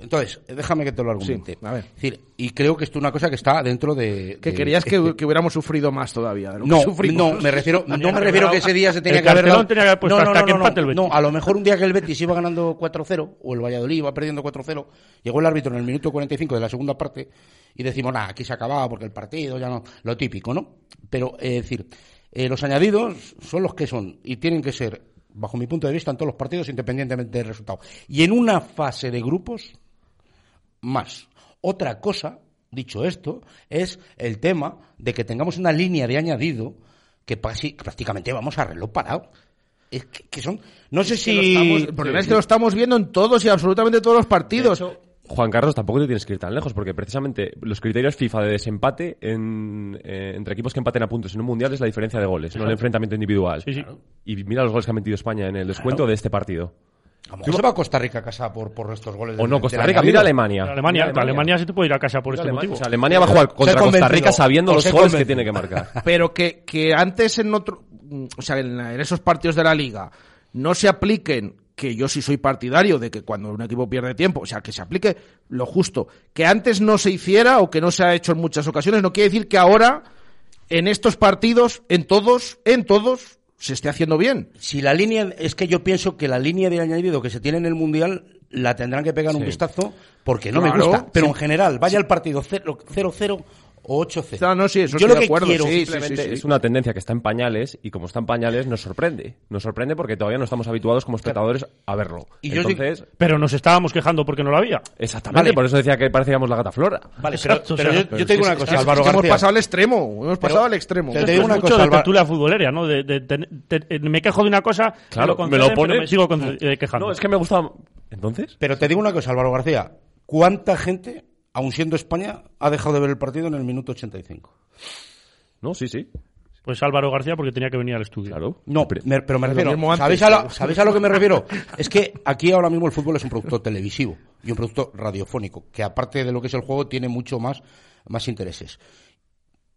Entonces, déjame que te lo argumente.
Sí, a ver.
Es decir, y creo que esto es una cosa que está dentro de...
Que
de-
querías que,
este-
que hubiéramos sufrido más todavía. De lo que
No,
sufrimos.
no, me refiero, no me
que
refiero que ese día se tenía
el
que haber dado-
tenía que haber puesto
no, no,
hasta
no,
que
no,
empate el
no,
Betis.
no, a lo mejor un día que el Betis iba ganando 4-0 o el Valladolid iba perdiendo 4-0, llegó el árbitro en el minuto 45 de la segunda parte y decimos, nada, aquí se acababa porque el partido ya no, lo típico, ¿no? Pero, eh, es decir, eh, los añadidos son los que son y tienen que ser, bajo mi punto de vista, en todos los partidos independientemente del resultado. Y en una fase de grupos, más. Otra cosa, dicho esto, es el tema de que tengamos una línea de añadido que prácticamente vamos a reloj parado. Es que, que son, no sé
lo
si...
estamos- el problema es que lo estamos viendo en todos y absolutamente todos los partidos.
Juan Carlos, tampoco te tienes que ir tan lejos, porque precisamente los criterios FIFA de desempate en, eh, entre equipos que empaten a puntos en un mundial es la diferencia de goles, no el enfrentamiento individual.
Sí, sí.
Y mira los goles que ha metido España en el descuento de este partido.
A lo mejor se va a Costa Rica a casa por, por estos goles.
O no, Costa Rica, mira Alemania.
Alemania,
Mira
Alemania, se te puede ir a casa por
Mira
este
Alemania.
motivo.
O sea, Alemania va a jugar contra Costa Rica sabiendo
os
los goles que tiene que marcar.
pero que, que antes en otro o sea en, en esos partidos de la liga no se apliquen que yo sí soy partidario de que cuando un equipo pierde tiempo, o sea, que se aplique lo justo, que antes no se hiciera o que no se ha hecho en muchas ocasiones, no quiere decir que ahora en estos partidos, en todos, en todos, se esté haciendo bien.
Si la línea, es que yo pienso que la línea de añadido que se tiene en el Mundial la tendrán que pegar un vistazo porque no me gusta. Pero
sí.
en general, vaya al partido 0-0 o 8-0.
No, no, sí, eso
yo
estoy
lo
de
que
acuerdo,
quiero
sí, sí,
simplemente
sí, sí.
Es una tendencia que está en pañales y como está en pañales nos sorprende. Nos sorprende porque todavía no estamos habituados como espectadores a verlo.
Y yo
Entonces,
Pero nos estábamos quejando porque no lo había.
exactamente,
Vale.
por eso decía que parecíamos la gata flora.
Vale, pero,
o sea,
yo,
pero
yo te digo
es-
una
es
cosa,
que-
Álvaro
Es que hemos pasado al extremo, hemos pasado al extremo.
Te digo una
es
cosa,
de tertulia futbolera, ¿no? De, de- de- de- me quejo de una cosa,
Claro,
me,
me lo
pero
pone-
me sigo con- eh, quejando.
No, es que me gusta Entonces,
Pero te digo una cosa, Álvaro García. ¿Cuánta gente, aun siendo España, ha dejado de ver el partido en el minuto 85?
no, sí, sí.
Pues Álvaro García porque tenía que venir al estudio.
Claro.
No, me- pero me refiero. ¿sabéis, a lo, ¿Sabéis a lo que me refiero? Es que aquí ahora mismo el fútbol es un producto televisivo y un producto radiofónico, que aparte de lo que es el juego, tiene mucho más, más intereses.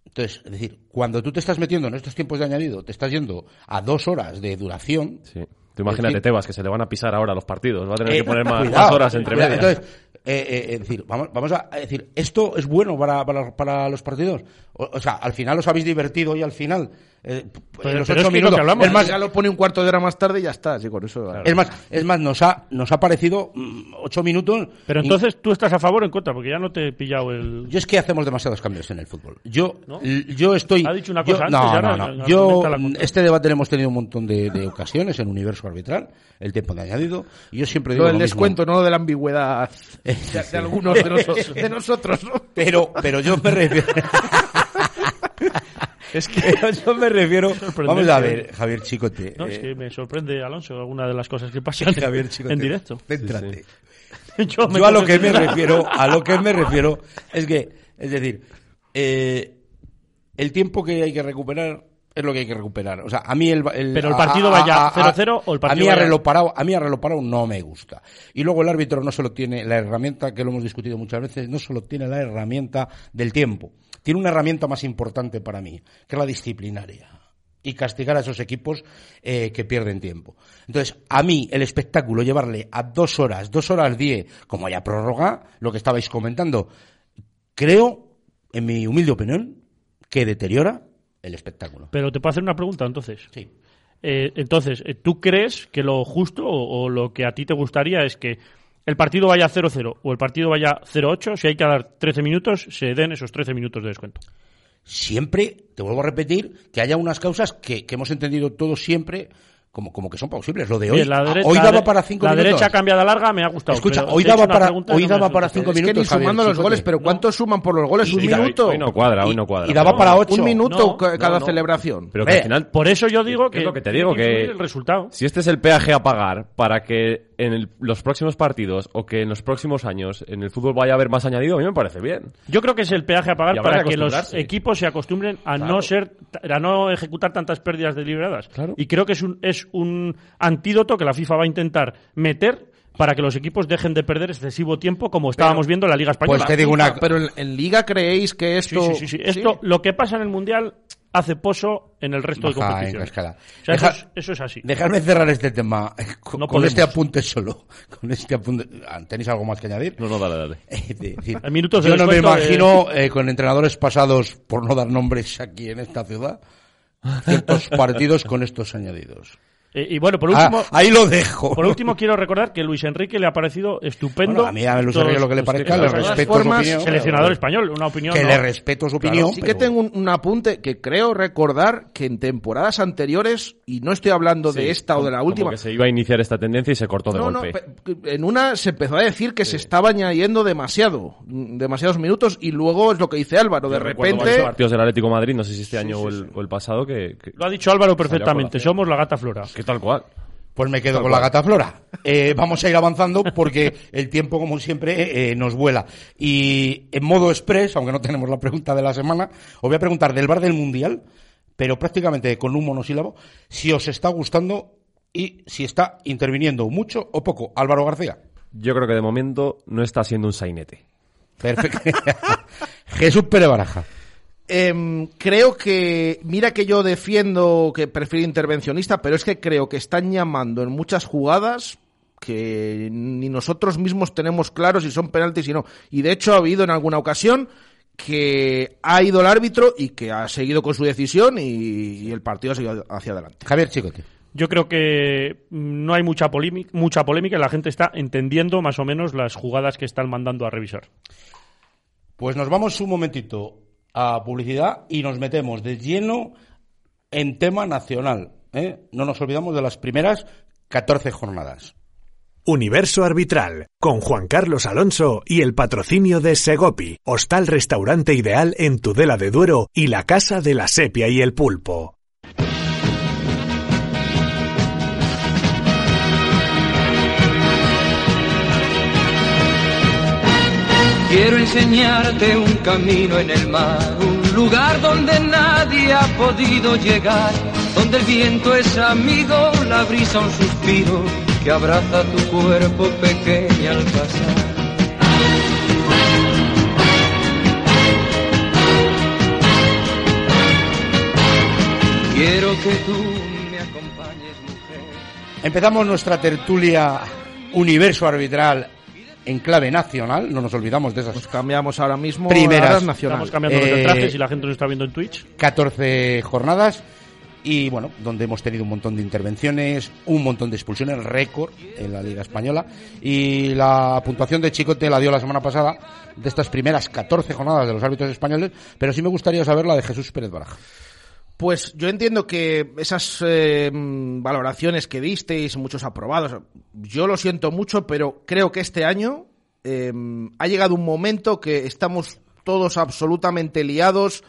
Entonces, es decir, cuando tú te estás metiendo en estos tiempos de añadido, te estás yendo a dos horas de duración.
Sí. Tú imagínate,
decir-
Tebas, que se le van a pisar ahora los partidos. Va a tener
eh,
que poner más,
cuidado,
más horas entre medias.
Entonces, eh, eh, decir, vamos, vamos a decir, ¿esto es bueno para, para, para los partidos? O, o sea, al final os habéis divertido y al final. Eh,
Pero-
en los
pero es
ocho
que lo
minutos.
que hablamos,
es más,
ya lo pone un cuarto de hora más tarde y ya está, sí, con eso.
Es más, es más nos, ha, nos ha parecido mm, ocho minutos.
Pero
y-
entonces tú estás a favor o en contra, porque ya no te he pillado el...
Yo es que hacemos demasiados cambios en el fútbol. Yo, yo estoy.
Ha dicho una
yo-
cosa antes
no,
y
no, no. Yo, este debate lo hemos tenido un montón de, de ocasiones en Universo Arbitral, el tiempo de añadido. Y yo siempre digo.
Lo del
lo mismo.
descuento, no lo de la ambigüedad de, de algunos de, noso- de nosotros, ¿no?
Pero, pero yo me refiero. es que yo me refiero. Vamos a ver, Javier Chicote.
No, es
eh,
que me sorprende, Alonso, alguna de las cosas que pasan
Javier Chicote.
en directo.
Céntrate.
Yo,
a lo que me refiero, a lo que me refiero, es que, es decir, eh, el tiempo que hay que recuperar es lo que hay que recuperar. O sea, a mí el, el-
Pero el
a-
partido
a-
vaya
a- a-
0-0 o el
a
partido
mí a reloj parado, a mí a reloj parado no me gusta. Y luego el árbitro no solo tiene la herramienta que lo hemos discutido muchas veces, no solo tiene la herramienta del tiempo, tiene una herramienta más importante para mí, que es la disciplinaria y castigar a esos equipos eh, que pierden tiempo. Entonces, a mí el espectáculo llevarle a dos horas, dos horas diez, como haya prórroga, lo que estabais comentando, creo, en mi humilde opinión, que deteriora el espectáculo.
Pero te puedo hacer una pregunta entonces.
Sí.
Eh, entonces, eh, ¿tú crees que lo justo o, o lo que a ti te gustaría es que el partido vaya 0-0 o el partido vaya 0-8? Si hay que dar 13 minutos, se den esos 13 minutos de descuento.
Siempre, te vuelvo a repetir, que haya unas causas que, que hemos entendido todos siempre como, como que son plausibles. Lo de hoy,
la dere-
hoy
la
daba para cinco
La
minutos.
derecha cambiada larga me ha gustado.
Escucha, hoy daba para- hoy
no
daba para cinco
Es que ni
minutos, Javier,
sumando los goles, pero ¿cuántos suman por los goles? ¿Un
Y-
minuto?
Hoy no cuadra, hoy no cuadra.
y daba
pero-
para ocho.
Un minuto
No,
ca- cada
no, no.
celebración.
Pero que al final.
Por eso yo digo
¿Qué
que,
es lo que te digo? Que
el resultado.
si este es el peaje a pagar para que en el- los próximos partidos o que en los próximos años en el fútbol vaya a haber más añadido, a mí me parece bien.
Yo creo que es el peaje a pagar para
que
los equipos se acostumbren a
Claro.
no ser a no ejecutar tantas pérdidas deliberadas.
Claro.
Y creo que es un es un antídoto que la FIFA va a intentar meter para que los equipos dejen de perder excesivo tiempo como estábamos viendo en la Liga Española.
Pues te digo una-
Pero en, en Liga creéis que
Sí,
esto...
sí, sí, sí. Esto, lo que pasa en el Mundial hace poso en el resto de
Baja en
competiciones.
cascada.
O sea,
Deja-
eso, es, eso es así.
Dejadme cerrar este tema eh, con,
No
con este apunte solo. Con este apunte. ¿Tenéis algo más que añadir?
No, no, dale, dale.
Es decir,
En minutos de
yo no me imagino eh, con entrenadores pasados, por no dar nombres aquí en esta ciudad, ciertos partidos con estos añadidos.
Eh, y bueno, por
Ah,
último,
ahí lo dejo.
por último quiero recordar que Luis Enrique le ha parecido estupendo.
Bueno, a mí a Luis Enrique lo que le parezca, le respeto
formas,
su opinión.
Seleccionador español, una opinión.
Que
¿no?
le respeto su opinión.
sí que tengo un, un apunte que creo recordar que en temporadas anteriores, y no estoy hablando de esta o de la
como
última,
que se iba a iniciar esta tendencia y se cortó de
No, no,
golpe.
pe- en una se empezó a decir que se estaba añadiendo demasiado, demasiados minutos, y luego es lo que dice Álvaro, de
Yo
repente...
partidos del Atlético de Madrid, no sé si este año o, el, o el pasado, que, que,
Lo ha dicho Álvaro perfectamente. Somos la gata flora.
que tal cual.
Pues me quedo con la gata flora. Eh, vamos a ir avanzando porque el tiempo, como siempre, eh, nos vuela. Y en modo express, aunque no tenemos la pregunta de la semana, os voy a preguntar del bar del Mundial, pero prácticamente con un monosílabo, si os está gustando y si está interviniendo mucho o poco. Álvaro García.
Yo creo que de momento no está siendo un sainete.
Perfecto. Jesús Pérez Baraja.
Em, creo que, mira que yo defiendo que prefiero intervencionista, pero es que creo que están llamando en muchas jugadas que ni nosotros mismos tenemos claro si son penaltis y no. Y de hecho ha habido en alguna ocasión que ha ido el árbitro y que ha seguido con su decisión y, y el partido ha seguido hacia adelante.
Javier Chicote.
Yo creo que mm, no hay mucha polémica, mucha polémica y la gente está entendiendo más o menos las jugadas que están mandando a revisar.
Pues nos vamos un momentito a publicidad y nos metemos de lleno en tema nacional. ¿eh? No nos olvidamos de las primeras 14 jornadas.
Universo Arbitral, con Juan Carlos Alonso y el patrocinio de Segopi, hostal restaurante ideal en Tudela de Duero y la Casa de la Sepia y el Pulpo.
Quiero enseñarte un camino en el mar, un lugar donde nadie ha podido llegar, donde el viento es amigo, la brisa un suspiro que abraza tu cuerpo pequeño al pasar. Quiero que tú me acompañes, mujer.
Empezamos nuestra tertulia universo arbitral en clave nacional, no nos olvidamos de esas
Nos cambiamos ahora mismo
Primeras.
a las nacionales.
Estamos cambiando los
Eh,
trajes y la gente nos está viendo en Twitch.
14 jornadas y bueno, donde hemos tenido un montón de intervenciones, un montón de expulsiones, récord en la Liga Española y la puntuación de Chicote la dio la semana pasada de estas primeras 14 jornadas de los árbitros españoles, pero sí me gustaría saber la de Jesús Pérez Baraja.
Pues yo entiendo que esas eh, valoraciones que disteis, muchos aprobados, yo lo siento mucho, pero creo que este año eh, ha llegado un momento que estamos todos absolutamente liados,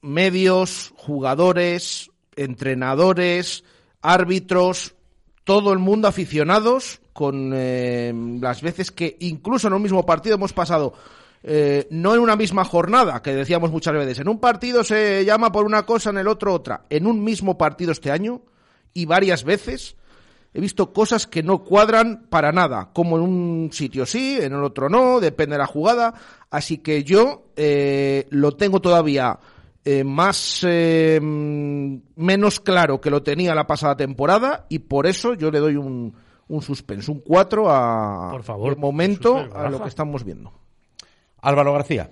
medios, jugadores, entrenadores, árbitros, todo el mundo aficionados con eh, las veces que incluso en un mismo partido hemos pasado eh, no en una misma jornada, que decíamos muchas veces, en un partido se llama por una cosa, en el otro otra. En un mismo partido este año y varias veces he visto cosas que no cuadran para nada, como en un sitio sí, en el otro no, depende de la jugada. Así que yo eh, lo tengo todavía eh, más eh, menos claro que lo tenía la pasada temporada y por eso yo le doy un, un suspenso, un 4 a
Por favor,
de momento
suspenso,
a lo que estamos viendo.
Álvaro García.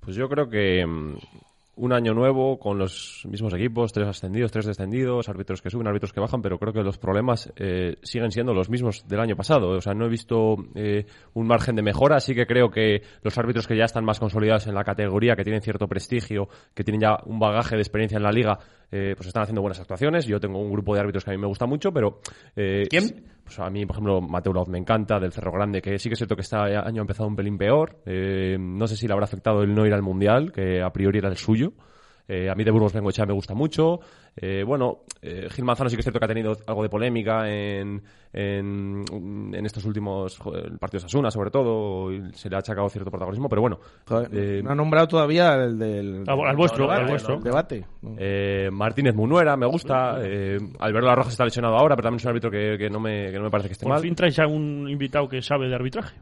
Pues yo creo que mm, un año nuevo con los mismos equipos, tres ascendidos, tres descendidos, árbitros que suben, árbitros que bajan, pero creo que los problemas eh, siguen siendo los mismos del año pasado. O sea, no he visto eh, un margen de mejora, así que creo que los árbitros que ya están más consolidados en la categoría, que tienen cierto prestigio, que tienen ya un bagaje de experiencia en la liga, eh, pues están haciendo buenas actuaciones. Yo tengo un grupo de árbitros que a mí me gusta mucho, pero... eh,
¿Quién?
Pues a mí, por ejemplo, Mateo Laoz me encanta, del Cerro Grande, que sí que es cierto que este año ha empezado un pelín peor. Eh, no sé si le habrá afectado el no ir al Mundial, que a priori era el suyo. Eh, a mí de Burgos Bengoechea me gusta mucho. Eh, bueno, eh, Gil Manzano sí que es cierto que ha tenido algo de polémica en, en, en estos últimos partidos Asuna, sobre todo. y se le ha achacado cierto protagonismo, pero bueno. eh,
no ha nombrado todavía el del
Al- al vuestro,
debate,
al vuestro.
debate.
Eh, Martínez Munuera me gusta. Eh, Alberto La Roja está lesionado ahora, pero también es un árbitro que, que no, me, que no me parece que esté
Por
mal.
fin traes a un invitado que sabe de arbitraje.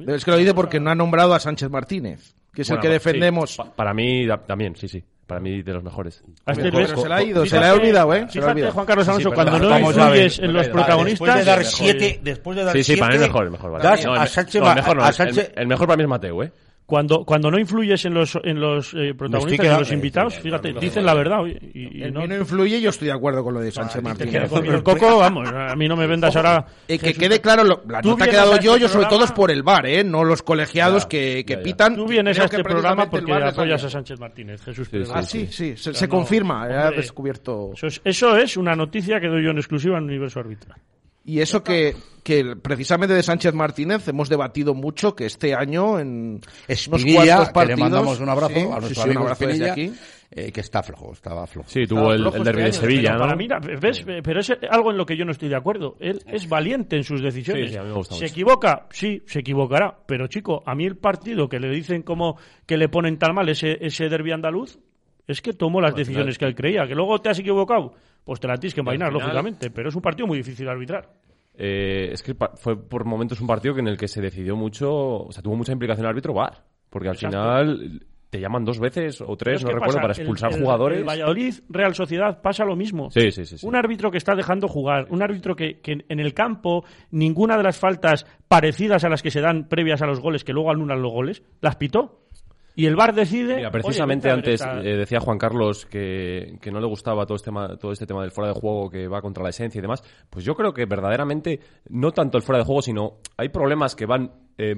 Es que lo dice porque no ha nombrado a Sánchez Martínez, que es
Bueno,
el que
sí,
defendemos.
pa- para mí también, sí, sí. Para mí de los mejores.
A este
Pero se le ha ido, se ha olvidado, ¿eh?
Fíjate. Juan Carlos Alonso,
Sí,
cuando no influyes en los protagonistas...
Después de dar
eh,
siete, después de dar
Sí, sí, para mí el mejor, el mejor. vale.
a
el-
Sánchez
no, el mejor, no,
a
el-
Sánchez-
el, el mejor para mí es Mateo, ¿eh?
Cuando, cuando no influyes en los, en los eh, protagonistas, en
quedando-
los invitados,
eh,
fíjate, dicen la verdad. oye, Y, y no,
no influye, yo estoy de acuerdo con lo de Sánchez
Te
Martínez.
el coco, vamos, a mí no me vendas ahora...
Eh, que quede claro, lo- la
Tú
nota ha
vienes
quedado
a
yo,
este
yo sobre todo es
programa-
por el VAR, ¿eh? No los colegiados que, que
ya, ya.
pitan.
Tú vienes a
que
este programa porque apoyas a Sánchez Martínez, Jesús Pérez.
Ah, sí, sí, se, se confirma, ha descubierto.
Eso es, eso es una noticia que doy yo en exclusiva en Universo Arbitral.
Y eso que, que precisamente de Sánchez Martínez hemos debatido mucho que este año en unos cuantos
que
partidos...
le mandamos un abrazo
Sí,
a
sí,
nuestro
sí,
amigo
un abrazo desde
Espinilla,
aquí.
eh, que está flojo, estaba flojo.
Sí, tuvo el, el derbi de
este año,
Sevilla, ¿no?
para mí, ¿ves? Pero es algo en lo que yo no estoy de acuerdo. Él es valiente en sus decisiones.
Sí, sí, a mí me gusta
¿Se
mucho.
equivoca? Sí, se equivocará. Pero, chico, a mí el partido que le dicen como que le ponen tan mal ese, ese derbi andaluz, es que tomó las decisiones que él creía. Que luego te has equivocado, pues te la tienes que envainar,
final-
lógicamente. Pero es un partido muy difícil de arbitrar.
Eh, es que fue por momentos un partido que en el que se decidió mucho, o sea, tuvo mucha implicación el árbitro VAR, porque al
Exacto.
final te llaman dos veces o tres,
es
no recuerdo,
pasa,
para expulsar
el- el-
jugadores.
El Valladolid, Real Sociedad, pasa lo mismo.
Sí, sí, sí, sí.
Un árbitro que está dejando jugar, un árbitro que, que en el campo ninguna de las faltas parecidas a las que se dan previas a los goles, que luego anulan los goles, las pitó. Y el VAR decide.
Mira, precisamente antes
esta-
eh, decía Juan Carlos que, que no le gustaba todo este, tema, todo este tema del fuera de juego que va contra la esencia y demás. Pues yo creo que verdaderamente no tanto el fuera de juego, sino hay problemas que van. eh,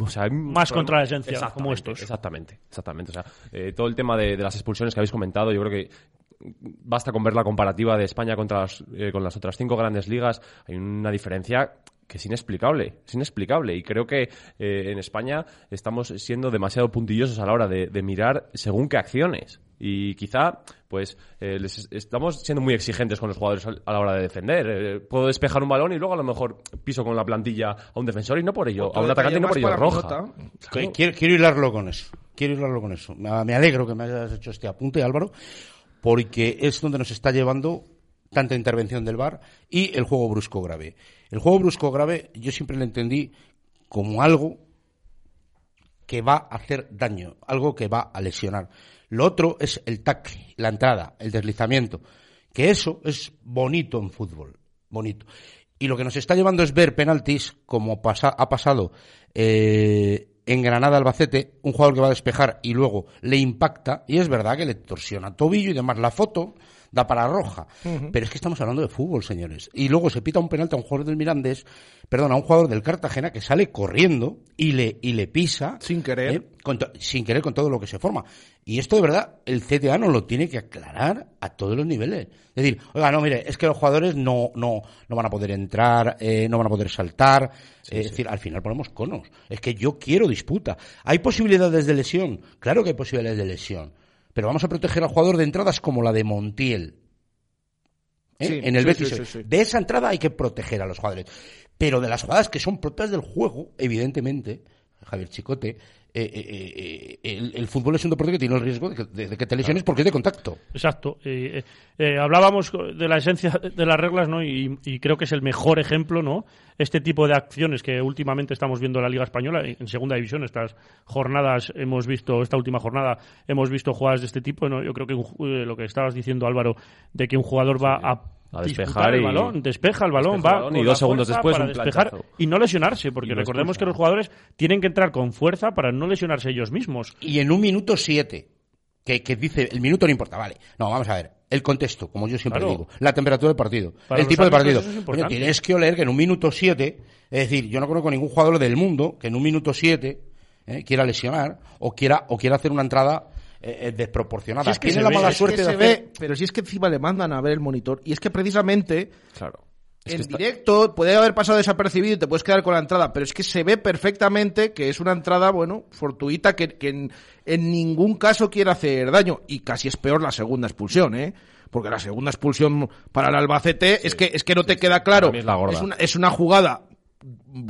o sea, hay
Más
problemas-
contra la esencia, como estos.
Exactamente, exactamente. O sea, eh, todo el tema de, de las expulsiones que habéis comentado, yo creo que basta con ver la comparativa de España contra las, eh, con las otras cinco grandes ligas. Hay una diferencia que es inexplicable, es inexplicable. Y creo que eh, en España estamos siendo demasiado puntillosos a la hora de, de mirar según qué acciones. Y quizá, pues, eh, les estamos siendo muy exigentes con los jugadores a la hora de defender. Eh, puedo despejar un balón y luego a lo mejor piso con la plantilla a un defensor y no por ello, a un atacante y no por ello roja.
Quiero, quiero hilarlo con eso. Quiero hilarlo con eso. Me me alegro que me hayas hecho este apunte, Álvaro, porque es donde nos está llevando tanta intervención del VAR y el juego brusco grave. El juego brusco grave yo siempre lo entendí como algo que va a hacer daño, algo que va a lesionar. Lo otro es el tackle, la entrada, el deslizamiento, que eso es bonito en fútbol, bonito. Y lo que nos está llevando es ver penaltis como pasa- ha pasado eh, en Granada Albacete, un jugador que va a despejar y luego le impacta, y es verdad que le torsiona tobillo y demás. La foto da para roja. Pero es que estamos hablando de fútbol, señores. Y luego se pita un penalti a un jugador del Mirandés, perdón, a un jugador del Cartagena que sale corriendo y le, y le pisa.
Sin querer.
¿eh? con sin querer con todo lo que se forma. Y esto de verdad, el CTA nos lo tiene que aclarar a todos los niveles. Es decir, oiga, no, mire, es que los jugadores no, no, no van a poder entrar, eh, no van a poder saltar. Eh, es decir, al final ponemos conos. Es que yo quiero disputa. ¿Hay posibilidades de lesión? Claro que hay posibilidades de lesión. Pero vamos a proteger al jugador de entradas como la de Montiel. ¿eh?
Sí,
en el
sí,
Betis.
sí.
De esa entrada hay que proteger a los jugadores. Pero de las jugadas que son propias del juego, evidentemente, Javier Chicote, eh, eh, eh, el, el fútbol es un deporte que tiene el riesgo de que, de- de que te lesiones porque es de contacto.
Exacto. Eh, eh, eh, hablábamos de la esencia de las reglas, ¿no? Y, y creo que es el mejor ejemplo, ¿no? Este tipo de acciones que últimamente estamos viendo en la Liga Española, en segunda división, estas jornadas hemos visto, esta última jornada hemos visto jugadas de este tipo, ¿no? Yo creo que un eh, lo que estabas diciendo, Álvaro, de que un jugador va a,
A despejar
el
y-
balón, despeja el balón,
despeja el
va
balón
con
y dos segundos después
para
un
despejar
planchazo.
y no lesionarse, porque recordemos que los jugadores tienen que entrar con fuerza para no lesionarse ellos mismos.
Y en un minuto siete, que, que dice, el minuto no importa, vale. No, vamos a ver. El contexto, como yo siempre
Claro.
digo. La temperatura del partido.
Para
el tipo de partido.
es
tienes que oler que en un minuto siete, es decir, yo no conozco ningún jugador del mundo que en un minuto siete eh, quiera lesionar o quiera, o quiera hacer una entrada eh, eh, desproporcionada.
Si es que
Tiene la
ve,
mala
es que
suerte de
se
hacer-
ve, pero si es que encima le mandan a ver el monitor. Y es que precisamente
Claro. Es
en
está-
directo puede haber pasado desapercibido y te puedes quedar con la entrada, pero es que se ve perfectamente que es una entrada, bueno, fortuita, que, que en, en ningún caso quiere hacer daño. Y casi es peor la segunda expulsión, ¿eh? Porque la segunda expulsión para el Albacete es que es que no te queda claro.
Es la gorda.
una, es una jugada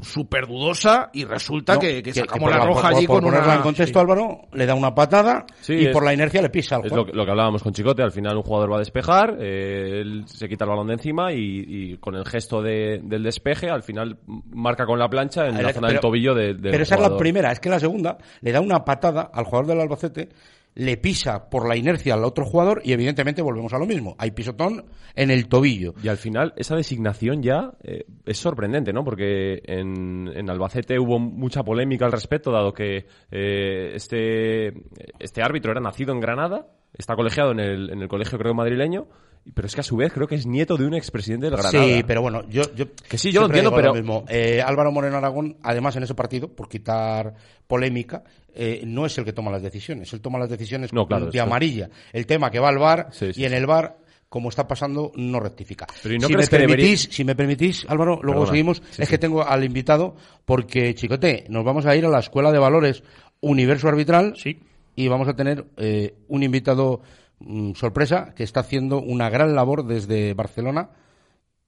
súper dudosa y resulta
No,
que, que sacamos
por
la roja
por-
allí
por
con
ponerla
una...
en contexto, Álvaro, le da una patada
Sí,
y
es-
por la inercia le pisa al
Es lo que, lo que hablábamos con Chicote, al final un jugador va a despejar, eh, él se quita el balón de encima y, y con el gesto de- del despeje al final marca con la plancha en la
Pero-
zona del tobillo de- del
Pero esa es la primera, es que la segunda le da una patada al jugador del Albacete, le pisa por la inercia al otro jugador y evidentemente volvemos a lo mismo. Hay pisotón en el tobillo.
Y al final esa designación ya eh, es sorprendente, ¿no? Porque en, en Albacete hubo mucha polémica al respecto, dado que eh, este, este árbitro era nacido en Granada, está colegiado en el, en el colegio creo madrileño, pero es que a su vez creo que es nieto de un expresidente del Granada.
Sí, pero bueno, yo, yo
Que sí, yo lo entiendo, pero-
lo mismo. Eh, Álvaro Moreno Aragón, además en ese partido, por quitar polémica, eh, no es el que toma las decisiones. Él toma las decisiones
No, claro,
de
esto-
amarilla. El tema que va al bar
Sí, sí,
y en
sí.
el bar como está pasando, no rectifica.
Pero ¿y no
si, me permitís,
debería-
si me permitís, Álvaro, luego
Perdona.
seguimos.
Sí,
es
sí.
que tengo al invitado, porque, chicote, nos vamos a ir a la Escuela de Valores Universo Arbitral
Sí.
y vamos a tener eh, un invitado mm, sorpresa que está haciendo una gran labor desde Barcelona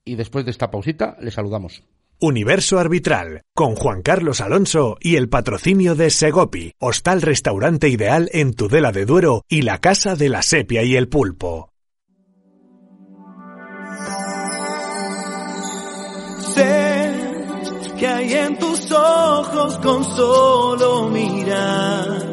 y después de esta pausita le saludamos.
Universo Arbitral, con Juan Carlos Alonso y el patrocinio de Segopi, hostal restaurante ideal en Tudela de Duero y la Casa de la Sepia y el Pulpo.
Sé que hay en tus ojos con solo mirar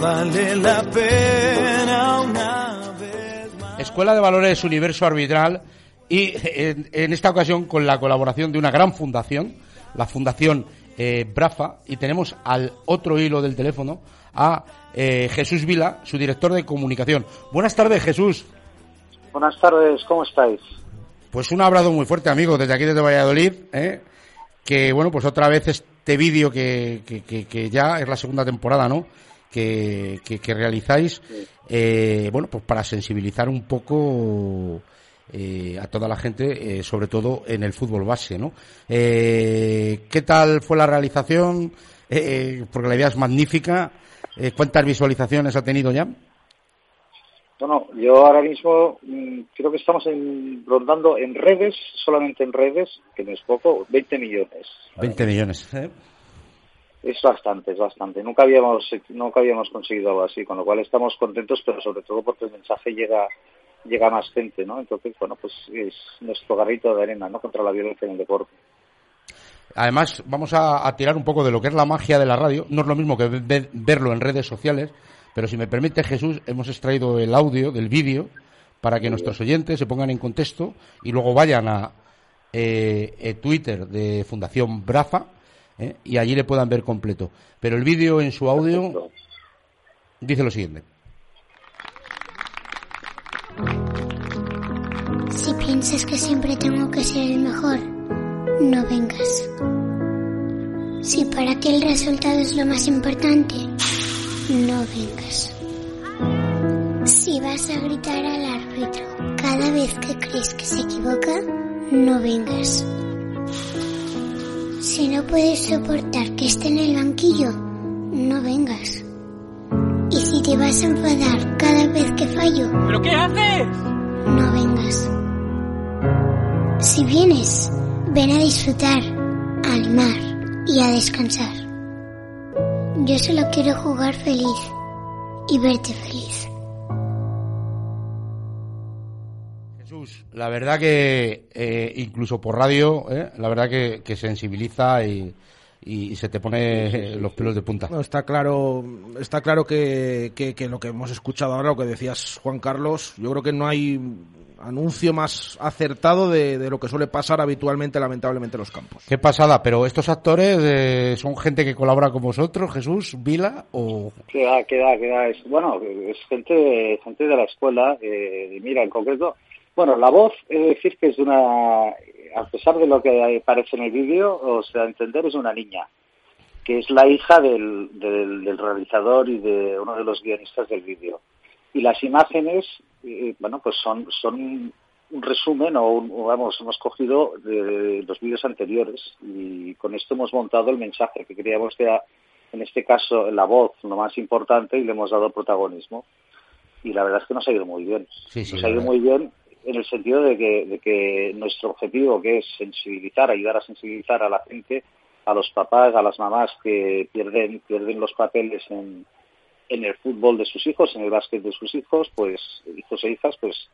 vale la pena una vez más.
Escuela de Valores Universo Arbitral y en, en esta ocasión con la colaboración de una gran fundación, la Fundación eh, Brafa y tenemos al otro hilo del teléfono a eh, Jesús Vila, su director de comunicación. Buenas tardes, Jesús.
Buenas tardes, ¿cómo estáis?
Pues un abrazo muy fuerte, amigo, desde aquí desde Valladolid, ¿eh? que bueno, pues otra vez este vídeo que, que, que- que ya es la segunda temporada, ¿no? Que, que, que realizáis, eh, bueno, pues para sensibilizar un poco eh, a toda la gente, eh, sobre todo en el fútbol base, ¿no? Eh, ¿Qué tal fue la realización? Eh, porque la idea es magnífica. ¿Cuántas visualizaciones ha tenido ya?
Bueno, yo ahora mismo mm, creo que estamos en- rondando en redes, solamente en redes, que no es poco, 20 millones.
20 millones. ¿eh?
Es bastante, es bastante. Nunca habíamos, nunca habíamos conseguido algo así, con lo cual estamos contentos, pero sobre todo porque el mensaje llega llega a más gente, ¿no? Entonces, bueno, pues es nuestro garrito de arena, ¿no? Contra la violencia en el deporte.
Además, vamos a, a tirar un poco de lo que es la magia de la radio. No es lo mismo que ve- verlo en redes sociales, pero si me permite, Jesús, hemos extraído el audio del vídeo para que nuestros oyentes se pongan en contexto y luego vayan a eh, eh, Twitter de Fundación Brafa eh, y allí le puedan ver completo. Pero el vídeo en su audio dice lo siguiente.
Si piensas que siempre tengo que ser el mejor, no vengas. Si para ti el resultado es lo más importante, no vengas. Si vas a gritar al árbitro cada vez que crees que se equivoca, no vengas. Si no puedes soportar que esté en el banquillo, no vengas. Y si te vas a enfadar cada vez que fallo,
¿Pero qué haces?
no vengas. Si vienes, ven a disfrutar, a animar y a descansar. Yo solo quiero jugar feliz y verte feliz.
Jesús, la verdad que eh, incluso por radio, eh, la verdad que, que sensibiliza y, y se te pone los pelos de punta.
No, está claro, está claro que, que, que lo que hemos escuchado ahora, lo que decías Juan Carlos, yo creo que no hay anuncio más acertado de, de lo que suele pasar habitualmente, lamentablemente, en los campos.
Qué pasada, pero estos actores eh, son gente que colabora con vosotros, Jesús, Vila, o
Queda, queda, queda. Es, bueno, es gente, gente de la escuela. Eh, y mira, en concreto, bueno, la voz, he de decir que es de una, a pesar de lo que aparece en el vídeo, o sea, entender, es una niña, que es la hija del, del, del realizador y de uno de los guionistas del vídeo. Y las imágenes, eh, bueno, pues son, son un resumen o, un- o, vamos, hemos cogido de los vídeos anteriores y con esto hemos montado el mensaje que queríamos que era, en este caso, la voz, lo más importante, y le hemos dado protagonismo. Y la verdad es que nos ha ido muy bien.
Sí, sí,
nos ha ido muy bien en el sentido de que, de que nuestro objetivo, que es sensibilizar, ayudar a sensibilizar a la gente, a los papás, a las mamás que pierden, pierden los papeles en, en el fútbol de sus hijos, en el básquet de sus hijos, pues hijos e hijas, pues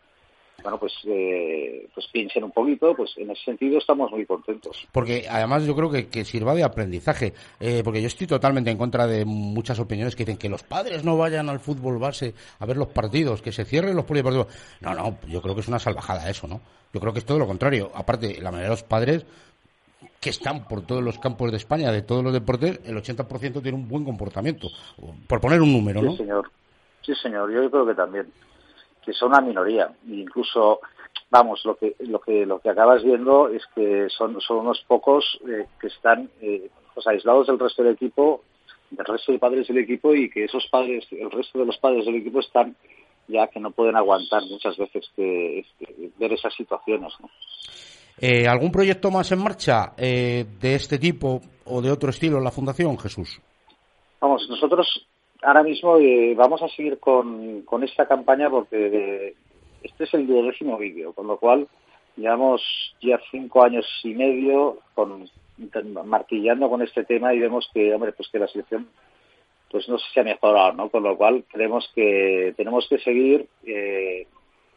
bueno, pues eh, pues piensen un poquito, pues en ese sentido estamos muy contentos.
porque además yo creo que, que sirva de aprendizaje, eh, porque yo estoy totalmente en contra de muchas opiniones que dicen que los padres no vayan al fútbol base a ver los partidos, que se cierren los polideportivos. No, no, yo creo que es una salvajada eso, ¿no? Yo creo que es todo lo contrario. Aparte, la mayoría de los padres que están por todos los campos de España, de todos los deportes, el 80% tiene un buen comportamiento. Por poner un número, ¿no?
Sí, señor. Sí, señor. Yo creo que también. Que son una minoría. E incluso, vamos, lo que lo que lo que acabas viendo es que son son unos pocos eh, que están eh, pues aislados del resto del equipo, del resto de padres del equipo y que esos padres, el resto de los padres del equipo están ya que no pueden aguantar muchas veces que, que ver esas situaciones. ¿no?
Eh, ¿Algún proyecto más en marcha eh, de este tipo o de otro estilo en la Fundación, Jesús?
Vamos, nosotros ahora mismo eh, vamos a seguir con, con esta campaña porque eh, este es el duodécimo vídeo, con lo cual llevamos ya cinco años y medio con, martillando con este tema y vemos que, hombre, pues que la situación pues no sé si ha mejorado, ¿no? Con lo cual creemos que tenemos que seguir, eh,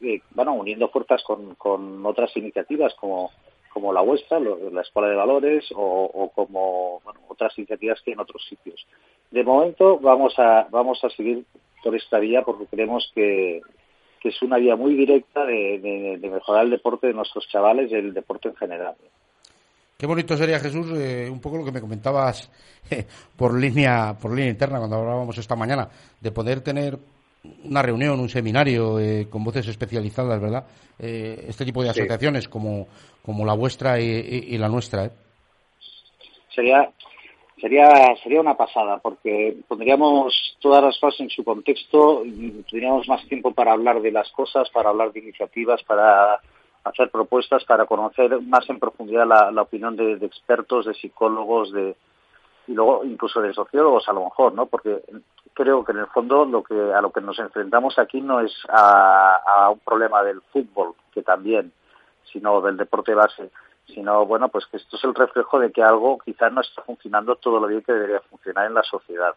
eh, bueno, uniendo fuerzas con, con otras iniciativas como como la vuestra, la Escuela de Valores o, como bueno, otras iniciativas que en otros sitios. De momento vamos a vamos a seguir por esta vía porque creemos que, es una vía muy directa de mejorar el deporte de nuestros chavales y el deporte en general.
Qué bonito sería, Jesús, eh, un poco lo que me comentabas eh, por línea por línea interna cuando hablábamos esta mañana, de poder tener una reunión, un seminario eh, con voces especializadas, ¿verdad? Eh, este tipo de
Sí.
asociaciones como, como la vuestra y, y- y la nuestra. ¿eh?
sería sería sería una pasada porque pondríamos todas las cosas en su contexto y tendríamos más tiempo para hablar de las cosas para hablar de iniciativas para hacer propuestas para conocer más en profundidad la, la opinión de, de expertos de psicólogos de y luego incluso de sociólogos a lo mejor no porque creo que en el fondo lo que a lo que nos enfrentamos aquí no es a, un problema del fútbol que también sino del deporte base sino bueno pues que esto es el reflejo de que algo quizás no está funcionando todo lo bien que debería funcionar en la sociedad.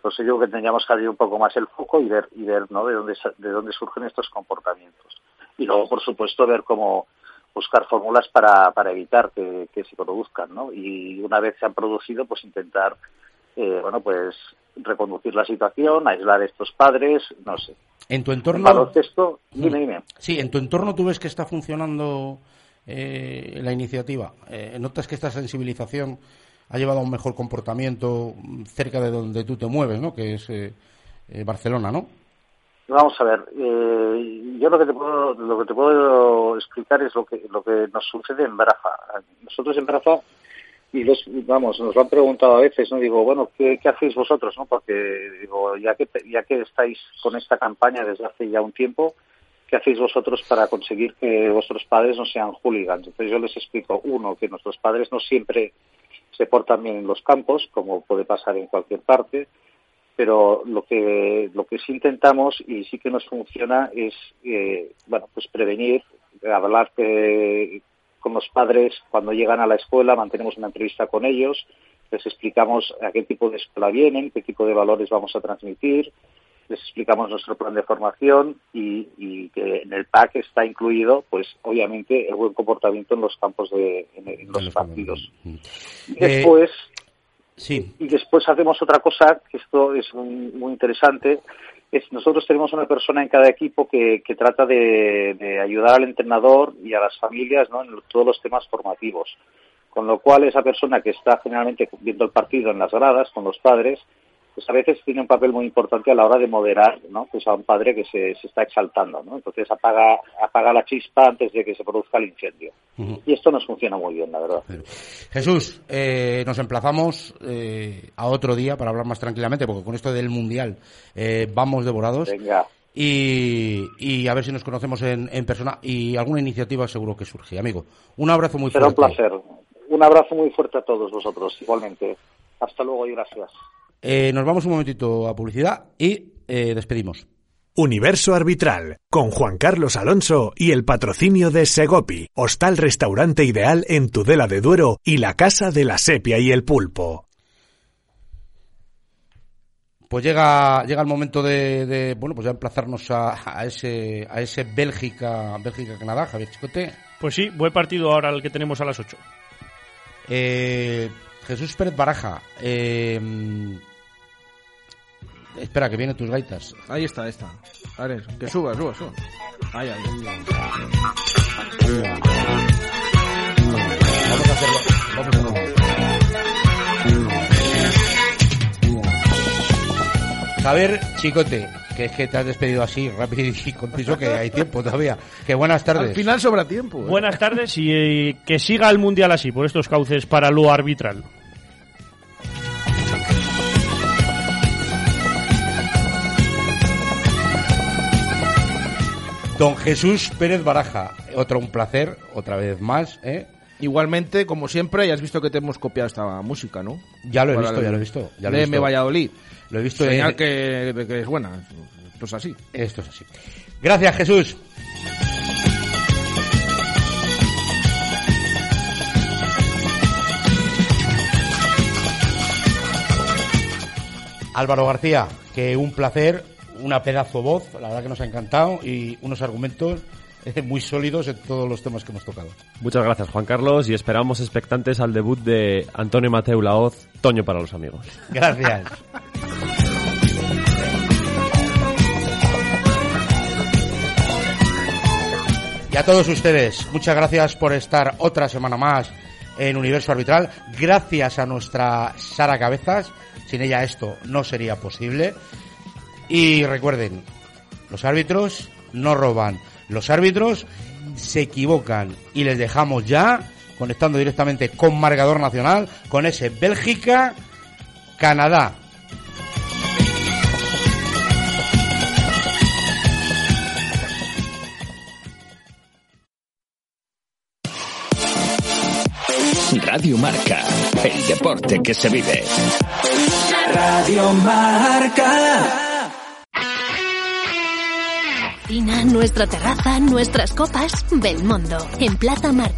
Por eso digo que tendríamos que abrir un poco más el foco y ver y ver no de dónde de dónde surgen estos comportamientos. Y luego por supuesto ver cómo buscar fórmulas para, para evitar que, que se produzcan no y una vez se han producido pues intentar eh, bueno pues reconducir la situación aislar a estos padres no sé
En tu
en
entorno.
baloncesto dime dime
Sí, en tu entorno tú ves que está funcionando eh, la iniciativa. Eh, ¿Notas que esta sensibilización ha llevado a un mejor comportamiento cerca de donde tú te mueves, ¿no? Que es eh, eh, Barcelona, ¿no?
Vamos a ver, eh, yo lo que te puedo lo que te puedo explicar es lo que lo que nos sucede en Brafa. Nosotros en Brafa y los vamos nos lo han preguntado a veces, no digo bueno qué, hacéis vosotros, no porque digo ya que ya que estáis con esta campaña desde hace ya un tiempo qué hacéis vosotros para conseguir que vuestros padres no sean hooligans. Entonces yo les explico uno que nuestros padres no siempre se portan bien en los campos como puede pasar en cualquier parte pero lo que lo que sí intentamos y sí que nos funciona es eh, bueno pues prevenir hablar eh, con los padres cuando llegan a la escuela mantenemos una entrevista con ellos les explicamos a qué tipo de escuela vienen qué tipo de valores vamos a transmitir les explicamos nuestro plan de formación y, y que en el PAC está incluido pues obviamente el buen comportamiento en los campos de en, en los partidos. y
Eh,
después
sí.
y después hacemos otra cosa, que esto es muy, muy interesante, es nosotros tenemos una persona en cada equipo que, que trata de, de ayudar al entrenador y a las familias ¿no? en todos los temas formativos. Con lo cual esa persona que está generalmente viendo el partido en las gradas con los padres, pues a veces tiene un papel muy importante a la hora de moderar ¿no? pues a un padre que se, se está exaltando. ¿no? Entonces apaga, apaga la chispa antes de que se produzca el incendio. Y esto nos funciona muy bien, la verdad.
Jesús, eh, nos emplazamos eh, a otro día para hablar más tranquilamente, porque con esto del Mundial eh, vamos devorados.
Venga.
Y, y a ver si nos conocemos en, en persona y alguna iniciativa seguro que surge. Amigo, un abrazo muy
Será un
fuerte.
placer. Un abrazo muy fuerte a todos vosotros, igualmente. Hasta luego y gracias.
Eh, nos vamos un momentito a publicidad y eh, despedimos.
Universo Arbitral, con Juan Carlos Alonso y el patrocinio de Segopi, hostal restaurante ideal en Tudela de Duero y la Casa de la Sepia y el Pulpo.
Pues llega, llega el momento de, de, bueno, pues ya emplazarnos a, a ese, a ese Bélgica, Bélgica Canadá, Javier Chicote.
Pues sí, buen partido ahora el que tenemos a las 8.
Eh, Jesús Pérez Baraja. eh, espera, que vienen tus gaitas.
Ahí está, ahí está. A ver, que suba, suba, suba. Ahí, ahí.
Vamos a hacerlo. Vamos a hacerlo. Javier Chicote, que es que te has despedido así rápido y conciso que hay tiempo todavía. Que buenas tardes.
Al final sobra tiempo. ¿eh?
Buenas tardes y eh, que siga el Mundial así, por estos cauces para lo arbitral.
Don Jesús Pérez Baraja, otro un placer, otra vez más, ¿eh?
Igualmente, como siempre, ya has visto que te hemos copiado esta música, ¿no?
Ya lo he
Para
visto,
el-
ya lo he visto. Ya lo he visto.
Valladolid.
Lo he visto
Señal
en-
que, de que es buena. Esto es así.
Esto es así. Gracias, Jesús. Álvaro García, que un placer, una pedazo voz, la verdad que nos ha encantado y unos argumentos eh, muy sólidos en todos los temas que hemos tocado.
Muchas gracias, Juan Carlos, y esperamos expectantes al debut de Antonio Mateu Laoz, Toño para los amigos.
Gracias. Y a todos ustedes, muchas gracias por estar otra semana más en Universo Arbitral, gracias a nuestra Sara Cabezas. Sin ella esto no sería posible. Y recuerden, los árbitros no roban, los árbitros se equivocan y les dejamos ya conectando directamente con Marcador Nacional, con ese Bélgica, Canadá.
Radio Marca, el deporte que se vive.
Radio Marca.
Nuestra terraza, nuestras copas, Belmondo, en Plaza Marca.